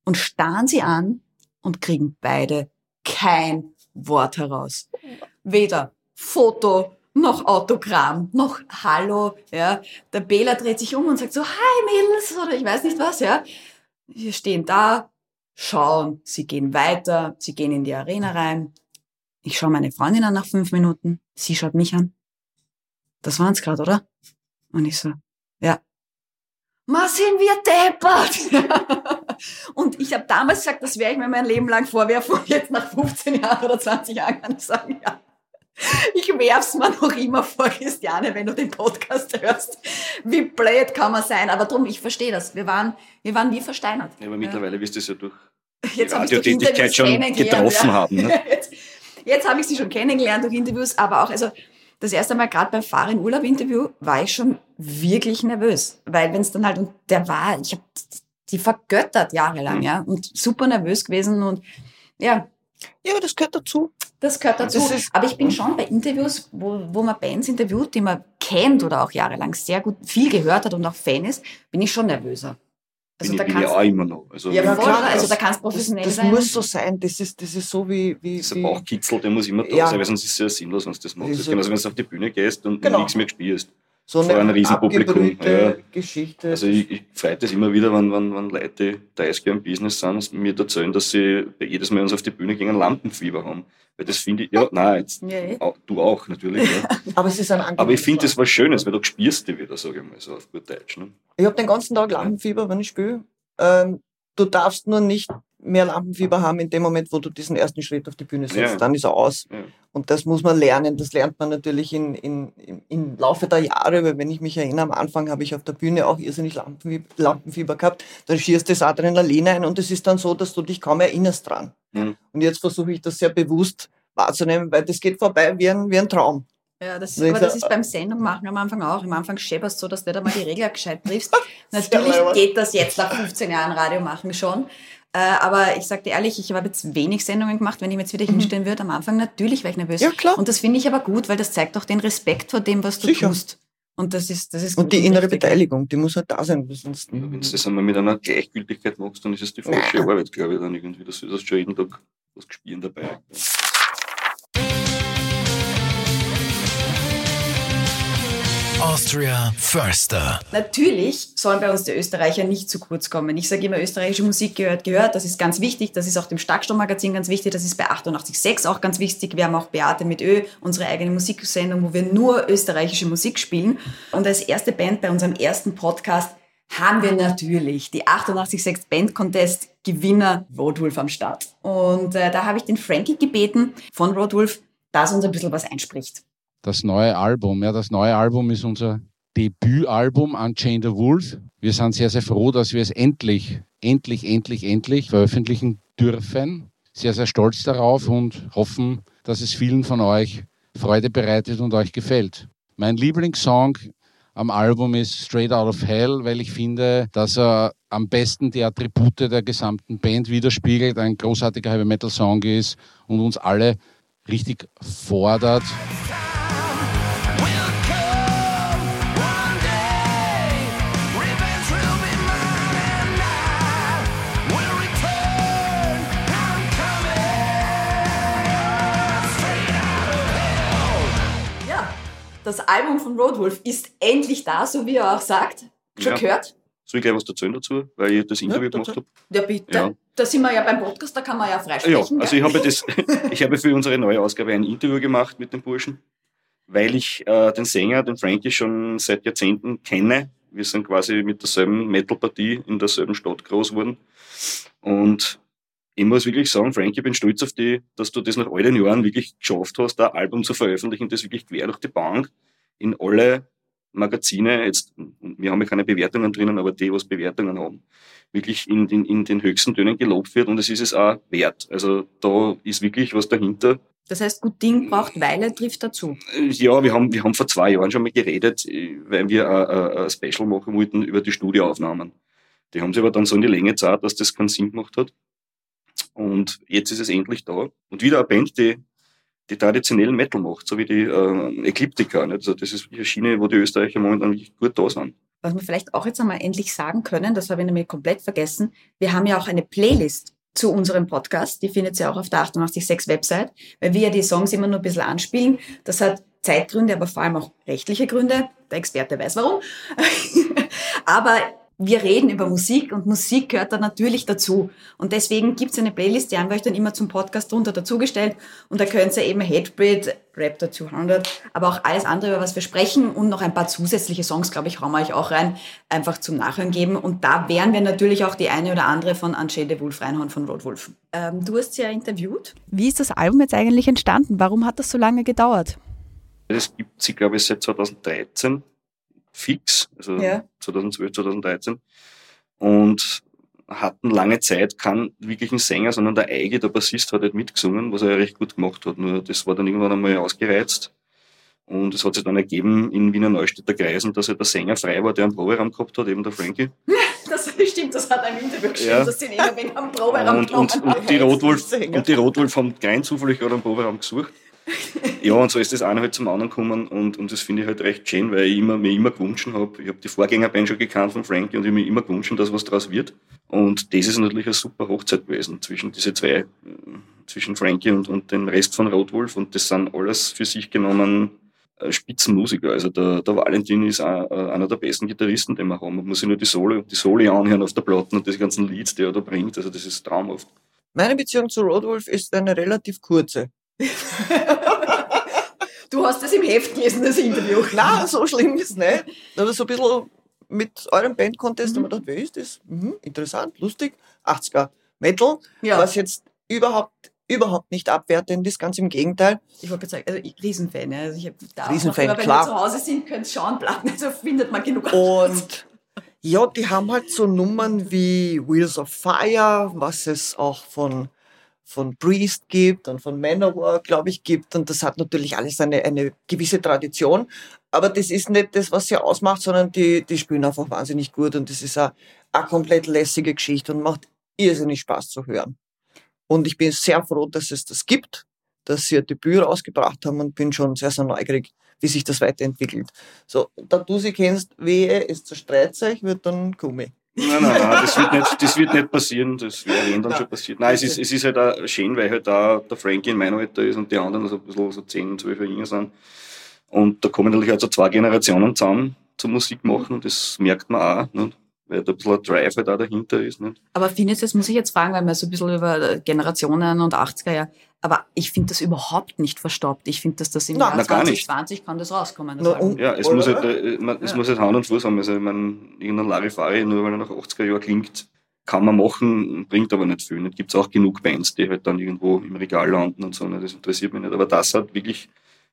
und starren sie an und kriegen beide kein Wort heraus. Weder Foto noch Autogramm, noch Hallo, ja. Der Bela dreht sich um und sagt so, hi Mädels, oder ich weiß nicht was, ja. Wir stehen da, schauen, sie gehen weiter, sie gehen in die Arena rein. Ich schaue meine Freundin an nach fünf Minuten, sie schaut mich an. Das waren's grad, oder? Und ich so, ja. Ma sind wir deppert! und ich habe damals gesagt, das werde ich mir mein Leben lang vorwerfen. Und jetzt nach 15 Jahren oder 20 Jahren kann ich sagen, ja. Ich werf's mir noch immer vor, Christiane, wenn du den Podcast hörst. Wie blöd kann man sein? Aber drum, ich verstehe das. Wir waren, wir waren wie versteinert. Ja, aber mittlerweile wirst du es ja durch die Jetzt durch Radiotätigkeit schon getroffen ja. haben. Ne? Jetzt, jetzt habe ich sie schon kennengelernt durch Interviews, aber auch, also das erste Mal gerade beim Fahr in Urlaub Interview war ich schon wirklich nervös, weil wenn es dann halt und der war, ich habe die vergöttert jahrelang, Mhm. ja, und super nervös gewesen und ja, Ja, das gehört dazu. das gehört dazu. Das aber ich bin schon bei Interviews, wo, wo man Bands interviewt, die man kennt oder auch jahrelang sehr gut viel gehört hat und auch Fan ist, bin ich schon nervöser. Also bin da ich, bin ich kannst auch immer noch. Also, ja, voll, klar, also das- da kannst Das, professionell das sein. muss so sein. Das ist, das ist so wie. wie, dieser Bauchkitzel, der muss immer da Ja. sein, weil sonst ist es ja sinnlos, wenn du das machst. Das Das ist ist genauso, wenn du auf die Bühne gehst und Genau. nichts mehr spielst. So eine riesen Publikum, abgebrühte ja. Geschichte. Also ich, ich freue das immer wieder, wenn, wenn, wenn Leute, die 30 Jahre im Business sind, mir erzählen, dass sie jedes Mal uns auf die Bühne gegen ein Lampenfieber haben. Weil das finde ich, ja, nein, jetzt, Ja, du auch natürlich. Ja. aber es ist ein Aber ich finde das was Schönes, weil du spürst dich wieder, sage ich mal, so auf gut Deutsch. Ne? Ich habe den ganzen Tag Lampenfieber, wenn ich spiele. Ähm, du darfst nur nicht mehr Lampenfieber haben in dem Moment, wo du diesen ersten Schritt auf die Bühne setzt. Ja. Dann ist er aus. Ja. Und das muss man lernen. Das lernt man natürlich in, in, im- Laufe der Jahre, weil wenn ich mich erinnere, am Anfang habe ich auf der Bühne auch irrsinnig Lampenfieber, Lampenfieber gehabt. Dann schierst das Adrenalin ein und es ist dann so, dass du dich kaum erinnerst dran. Mhm. Und jetzt versuche ich das sehr bewusst wahrzunehmen, weil das geht vorbei wie ein, wie ein Traum. Ja, das, Wenn aber ich das ist beim Sendung machen am Anfang auch. Am Anfang schepperst du so, dass du nicht einmal die Regler gescheit triffst. Natürlich geht das jetzt nach 15 Jahren Radio machen schon. Äh, aber ich sag dir ehrlich, ich habe jetzt wenig Sendungen gemacht, wenn ich mir jetzt wieder hinstellen würde. Am Anfang natürlich war ich nervös. Mhm. Ja, klar. Und das finde ich aber gut, weil das zeigt auch den Respekt vor dem, was du Sicher. tust. Und das ist, das ist Und die innere richtig. Beteiligung, die muss halt da sein. Sonst, Ja, Wenn du das einmal mit einer Gleichgültigkeit machst, dann ist es die falsche Arbeit, glaube ich, dann irgendwie. Das ist schon jeden Tag was gespielen dabei. Austria Förster. Natürlich sollen bei uns die Österreicher nicht zu kurz kommen. Ich sage immer, österreichische Musik gehört, gehört. Das ist ganz wichtig. Das ist auch dem Starkstrom-Magazin ganz wichtig. Das ist bei 88.6 auch ganz wichtig. Wir haben auch Beate mit Ö, unsere eigene Musiksendung, wo wir nur österreichische Musik spielen. Und als erste Band bei unserem ersten Podcast haben wir natürlich die 88.6 Band Contest Gewinner Roadwolf am Start. Und äh, da habe ich den Frankie gebeten von Roadwolf, dass uns ein bisschen was einspricht. Das neue Album. Ja, das neue Album ist unser Debütalbum Unchained the Wolf. Wir sind sehr, sehr froh, dass wir es endlich, endlich, endlich, endlich veröffentlichen dürfen. Sehr, sehr stolz darauf und hoffen, dass es vielen von euch Freude bereitet und euch gefällt. Mein Lieblingssong am Album ist Straight Out of Hell, weil ich finde, dass er am besten die Attribute der gesamten Band widerspiegelt, ein großartiger Heavy Metal Song ist und uns alle richtig fordert. Das Album von Roadwolf ist endlich da, so wie er auch sagt. Schon Ja. gehört? Soll ich gleich was erzählen dazu, weil ich das Interview Ja, gemacht habe? Ja, bitte. Ja. Da sind wir ja beim Podcast, da kann man ja Ja, freisprechen. also ich habe das, ich habe für unsere neue Ausgabe ein Interview gemacht mit dem Burschen, weil ich äh, den Sänger, den Frankie, schon seit Jahrzehnten kenne. Wir sind quasi mit derselben Metal-Partie in derselben Stadt groß geworden. Und ich muss wirklich sagen, Frankie, ich bin stolz auf dich, dass du das nach all den Jahren wirklich geschafft hast, ein Album zu veröffentlichen, das wirklich quer durch die Bank in alle Magazine, jetzt, wir haben ja keine Bewertungen drinnen, aber die, was Bewertungen haben, wirklich in, den in den höchsten Tönen gelobt wird und es ist es auch wert. Also da ist wirklich was dahinter. Das heißt, gut Ding braucht Weile, trifft dazu. Ja, wir haben, wir haben vor zwei Jahren schon mal geredet, weil wir ein, Special machen wollten über die Studioaufnahmen. Die haben sie aber dann so in die Länge gezahlt, dass das keinen Sinn gemacht hat. Und jetzt ist es endlich da. Und wieder eine Band, die, die traditionellen Metal macht, so wie die äh, Ecliptica. Also das ist eine Schiene, wo die Österreicher momentan wirklich gut da sind. Was wir vielleicht auch jetzt einmal endlich sagen können, das habe ich nämlich komplett vergessen, wir haben ja auch eine Playlist zu unserem Podcast, die findet ihr auch auf der 886 Website, weil wir ja die Songs immer nur ein bisschen anspielen. Das hat Zeitgründe, aber vor allem auch rechtliche Gründe. Der Experte weiß warum. aber wir reden über Musik und Musik gehört da natürlich dazu. Und deswegen gibt's eine Playlist, die haben wir euch dann immer zum Podcast drunter dazugestellt. Und da könnt ihr eben Hatebreed, Raptor 200, aber auch alles andere, über was wir sprechen und noch ein paar zusätzliche Songs, glaube ich, hauen wir euch auch rein, einfach zum Nachhören geben. Und da werden wir natürlich auch die eine oder andere von Unchained the Wolf reinhauen von Roadwolf. Ähm, du hast sie ja interviewt. Wie ist das Album jetzt eigentlich entstanden? Warum hat das so lange gedauert? Das gibt sie, glaube ich, seit 2013 fix, also Ja. 2012, 2013. Und hatten lange Zeit keinen wirklichen Sänger, sondern der Eige, der Bassist, hat halt mitgesungen, was er ja recht gut gemacht hat. Nur das war dann irgendwann einmal ausgereizt. Und es hat sich dann ergeben in Wiener Neustädter Kreisen, dass er der Sänger frei war, der einen Proberaum gehabt hat, eben der Frankie. Das stimmt, das hat ein Interview geschrieben, Ja. dass ihn immer wegen am Proberaum Und, und, und, die. Rotwolf, und die Rotwolf haben rein zufällig gerade einen Proberaum gesucht. Ja, und so ist das eine halt zum anderen gekommen und, und das finde ich halt recht schön, weil ich immer, mir immer gewünscht habe, ich habe die Vorgängerband schon gekannt von Frankie und ich habe mir immer gewünscht, dass was draus wird. Und das ist natürlich eine super Hochzeit gewesen zwischen diese zwei, äh, zwischen Frankie und, und dem Rest von Rotwolf und das sind alles für sich genommen äh, Spitzenmusiker. Also der, der Valentin ist äh, einer der besten Gitarristen, den wir haben. Man muss sich nur die Solo, die Soli anhören auf der Platte und die ganzen Leads, die er da bringt. Also das ist traumhaft. Meine Beziehung zu Roadwolf ist eine relativ kurze. Du hast das im Heft gelesen, das Interview. Na, so schlimm ist es nicht. Aber so ein bisschen mit eurem Band-Contest Mhm. haben wir gedacht, wer ist das? Mhm, interessant, lustig. 80er Metal, Ja. was jetzt überhaupt, überhaupt nicht abwertend ist, ganz im Gegenteil. Ich wollte sagen, also ich, Riesenfan. Ja. Also ich da Riesenfan, auch wenn klar. wir zu Hause sind, könnt schauen, Platten, also findet man genug. Und ja, die haben halt so Nummern wie Wheels of Fire, was es auch von, von Priest gibt und von Manowar, glaube ich, gibt. Und das hat natürlich alles eine, eine gewisse Tradition. Aber das ist nicht das, was sie ausmacht, sondern die, die spielen einfach wahnsinnig gut. Und das ist eine, komplett lässige Geschichte und macht irrsinnig Spaß zu hören. Und ich bin sehr froh, dass es das gibt, dass sie ein Debüt rausgebracht haben und bin schon sehr, sehr neugierig, wie sich das weiterentwickelt. So, da du sie kennst, wehe, es zerstreut sich, wird dann Gummi. Nein, nein, nein, das wird nicht, das wird nicht passieren. Das wäre wenn dann schon passiert. Nein, es ist, es ist halt auch schön, weil halt da der Frankie in meinem Alter ist und die anderen so ein bisschen so 10, 12 Jahre jünger sind. Und da kommen natürlich also zwei Generationen zusammen zum Musik machen und das merkt man auch, nicht? Weil da ein bisschen ein Drive halt auch dahinter ist. Nicht? Aber findest du, das muss ich jetzt fragen, weil wir so ein bisschen über Generationen und 80er ja, aber ich finde das überhaupt nicht verstoppt. Ich finde, dass das im Na, Jahr na, gar nicht. 2020 kann das rauskommen. Das Na, Ja, es Oder? muss halt, äh, man, es Ja. muss halt Hand und Fuß haben. Also, ich meine, irgendein Larifari, nur weil er nach 80er Jahren klingt, kann man machen, bringt aber nicht viel. Es gibt auch genug Bands, die halt dann irgendwo im Regal landen und so. ne, Das interessiert mich nicht. Aber das hat wirklich,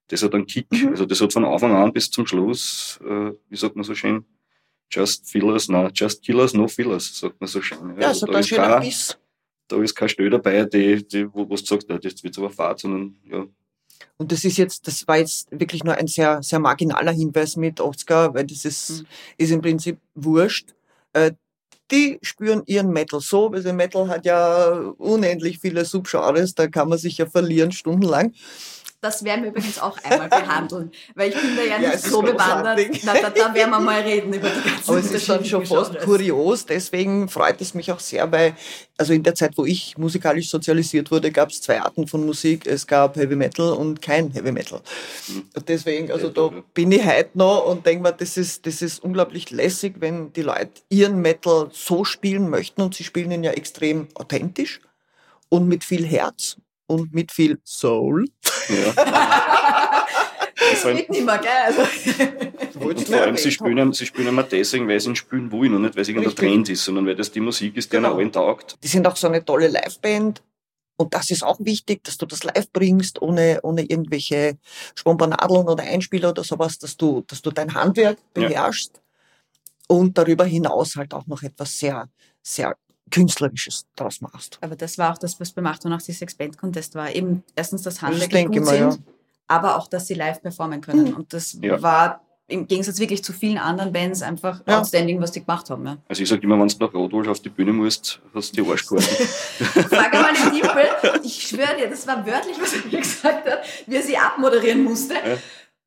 das hat einen Kick. Mhm. Also, das hat von Anfang an bis zum Schluss, äh, wie sagt man so schön, just fillers, na, just killers, no fillers, sagt man so schön. Ja, Also, da, ein ist schöner kein, Biss. da ist kein Stö dabei, die, die, wo, wo du sagst, das wird aber Fahrt, sondern, ja, Und das ist jetzt, das war jetzt wirklich nur ein sehr, sehr marginaler Hinweis mit 80er, weil das ist, Mhm. ist im Prinzip wurscht. Äh, die spüren ihren Metal so, weil der Metal hat ja unendlich viele Subgenres, da kann man sich ja verlieren stundenlang. Das werden wir übrigens auch einmal behandeln, weil ich bin da ja Ja, nicht ist so bewandert. Na, da, da werden wir mal reden über die ganzen Aber es ist dann schon fast kurios, deswegen freut es mich auch sehr, weil, also in der Zeit, wo ich musikalisch sozialisiert wurde, gab es zwei Arten von Musik. Es gab Heavy Metal und kein Heavy Metal. Deswegen, also da bin ich heute noch und denke mir, das ist, das ist unglaublich lässig, wenn die Leute ihren Metal so spielen möchten und sie spielen ihn ja extrem authentisch und mit viel Herz und mit viel Soul. Ja. Das geht nicht mehr, gell? Also, Und vor allem, sie spielen, sie spielen immer deswegen, weil sie ihn spielen wollen und nicht, weil es irgendein. Trend ist, sondern weil das die Musik ist, die Genau. allen taugt. Die sind auch so eine tolle Liveband. Und das ist auch wichtig, dass du das live bringst, ohne, ohne irgendwelche Spompanadeln oder Einspieler oder sowas, dass du, dass du dein Handwerk Ja. beherrschst und darüber hinaus halt auch noch etwas sehr, sehr Künstlerisches draus machst. aber das war auch das, was beim 88 Band Contest war. Eben erstens, dass Handwerk denke gut mal, ja. sind, aber auch, dass sie live performen können. Und das Ja. war im Gegensatz wirklich zu vielen anderen Bands einfach Ja. outstanding, was die gemacht haben. Ja. Also ich sage immer, wenn du nach Rotwolf auf die Bühne musst, hast du die Arschkarten. Frag mal den Dimpel. Ich schwöre dir, das war wörtlich, was er mir gesagt hat, wie er sie abmoderieren musste. Ja.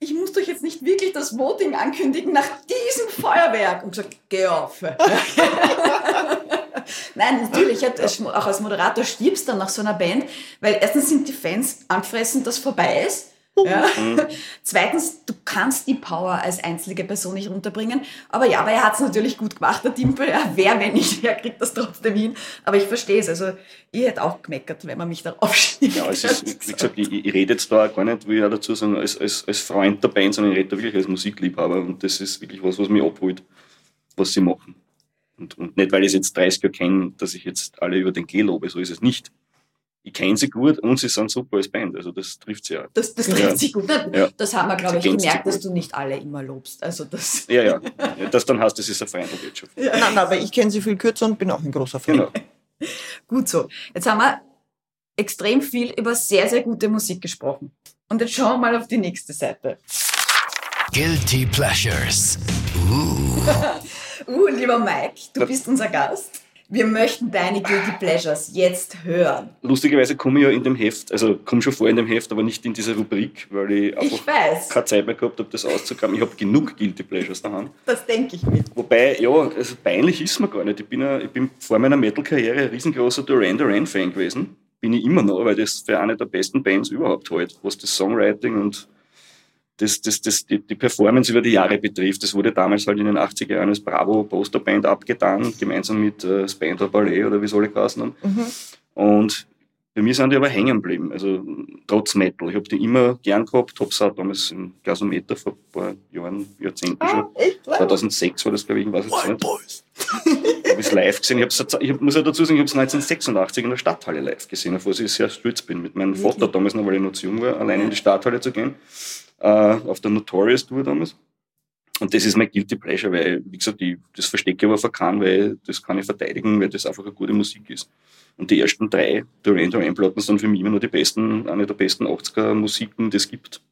Ich muss euch jetzt nicht wirklich das Voting ankündigen nach diesem Feuerwerk. Und gesagt, geh auf. Nein, natürlich, auch als Moderator stirbst dann nach so einer Band, weil erstens sind die Fans angefressen, dass vorbei ist. Ja. Zweitens, du kannst die Power als einzelne Person nicht runterbringen. Aber ja, aber er hat es natürlich gut gemacht, der Dimpel. Ja, wer, wenn nicht, wer kriegt das trotzdem hin? Aber ich verstehe es. Also, ich hätte auch gemeckert, wenn man mich darauf schiebt. Ja, es ist, wie gesagt, ich, ich rede jetzt da auch gar nicht, will ich dazu sagen, als, als, als Freund der Band, sondern ich rede da wirklich als Musikliebhaber und das ist wirklich was, was mich abholt, was sie machen. Und, und nicht, weil ich es jetzt 30 Jahre kenne, dass ich jetzt alle über den Klee lobe, so ist es nicht. Ich kenne sie gut und sie sind super als Band, also das trifft sie auch. Das, das Ja. trifft sich gut. Das, Ja. das haben wir, glaube ich, Sie gemerkt, dass gut. du nicht alle immer lobst. Also das. Ja, ja, ja das dann heißt, das ist eine Freundewirtschaft. Nein, nein, aber ich kenne sie viel kürzer und bin auch ein großer Fan. Genau. Gut so. Jetzt haben wir extrem viel über sehr, sehr gute Musik gesprochen. Und jetzt schauen wir mal auf die nächste Seite. Guilty Pleasures. Uh, lieber Mike, du bist unser Gast. Wir möchten deine Guilty Pleasures jetzt hören. Lustigerweise komme ich ja in dem Heft, also komme schon vor in dem Heft, aber nicht in dieser Rubrik, weil ich einfach Ich weiß, keine Zeit mehr gehabt habe, das auszugraben. Ich habe genug Guilty Pleasures daheim. das denke ich mir. Wobei, ja, also peinlich ist mir gar nicht. Ich bin, ich bin vor meiner Metal-Karriere ein riesengroßer Duran Duran-Fan gewesen. Bin ich immer noch, weil das für eine der besten Bands überhaupt halt, was das Songwriting und das, das, das, die, die Performance über die Jahre betrifft. Das wurde damals halt in den 80er Jahren als Bravo-Posterband abgetan, gemeinsam mit äh, Spandau Ballet oder wie soll ich heißen haben. Mhm. Und bei mir sind die aber hängen geblieben, also trotz Metal. Ich habe die immer gern gehabt, habe es auch damals im Gasometer vor ein paar Jahren, Jahrzehnten schon. echt? 2006 war das, glaube ich, ich weiß jetzt nicht. habe ich live gesehen. Ich, ich muss ja dazu sagen, ich habe es 1986 in der Stadthalle live gesehen, auf was ich sehr stolz bin. Mit meinem Vater damals noch, weil ich noch zu jung war, allein in die Stadthalle zu gehen. Äh, auf der Notorious Tour damals. Und das ist mein Guilty Pleasure, weil, wie gesagt, ich, das verstecke aber keinem, weil das kann ich verteidigen, weil das einfach eine gute Musik ist. Und die ersten drei Duran Duran Platten sind für mich immer noch die besten, eine der besten 80er Musiken, die es gibt.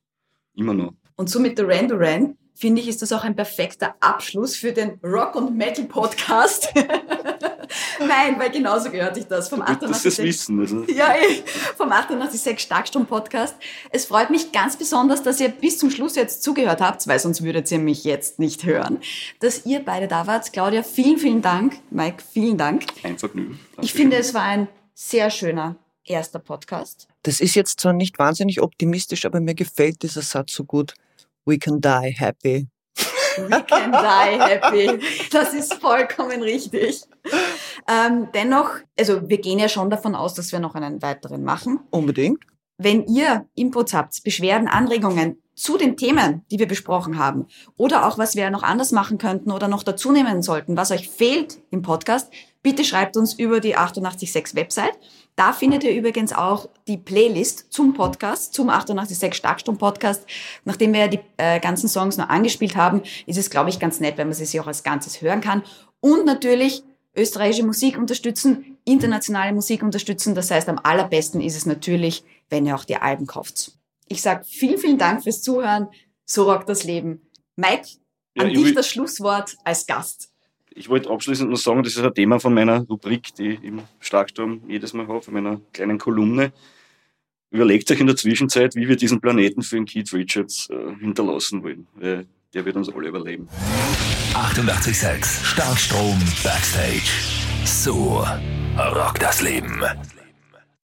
Immer noch. Und so mit Duran Duran, finde ich, ist das auch ein perfekter Abschluss für den Rock- und Metal-Podcast. Nein, weil genauso gehört sich das vom sie es 88. wissen. Also, Ja, eh, vom 886 Starkstrom Podcast. Es freut mich ganz besonders, dass ihr bis zum Schluss jetzt zugehört habt, weil sonst würdet ihr mich jetzt nicht hören. Dass ihr beide da wart. Claudia, vielen, vielen Dank. Mike, vielen Dank. ein Vergnügen. Ich finde, es war ein sehr schöner erster Podcast. Das ist jetzt zwar nicht wahnsinnig optimistisch, aber mir gefällt dieser Satz so gut. We can die happy. We can die happy. Das ist vollkommen richtig. Ähm, dennoch, also wir gehen ja schon davon aus, dass wir noch einen weiteren machen. Unbedingt. Wenn ihr Inputs habt, Beschwerden, Anregungen zu den Themen, die wir besprochen haben, oder auch was wir noch anders machen könnten oder noch dazu nehmen sollten, was euch fehlt im Podcast, bitte schreibt uns über die 886 Website. Da findet ihr übrigens auch die Playlist zum Podcast, zum 886 Starkstrom Podcast. Nachdem wir ja die äh, ganzen Songs noch angespielt haben, ist es, glaube ich, ganz nett, wenn man sie sich auch als Ganzes hören kann. Und natürlich österreichische Musik unterstützen, internationale Musik unterstützen. Das heißt, am allerbesten ist es natürlich, wenn ihr auch die Alben kauft. Ich sage vielen, vielen Dank fürs Zuhören. So rockt das Leben. Mike, Ja, an ich dich das Schlusswort als Gast. Ich wollte abschließend noch sagen, das ist ein Thema von meiner Rubrik, die ich im Starksturm jedes Mal habe, von meiner kleinen Kolumne. Überlegt euch in der Zwischenzeit, wie wir diesen Planeten für den Keith Richards äh, hinterlassen wollen. Weil der wird uns alle überleben. 886 Starkstrom Backstage. So rockt das Leben.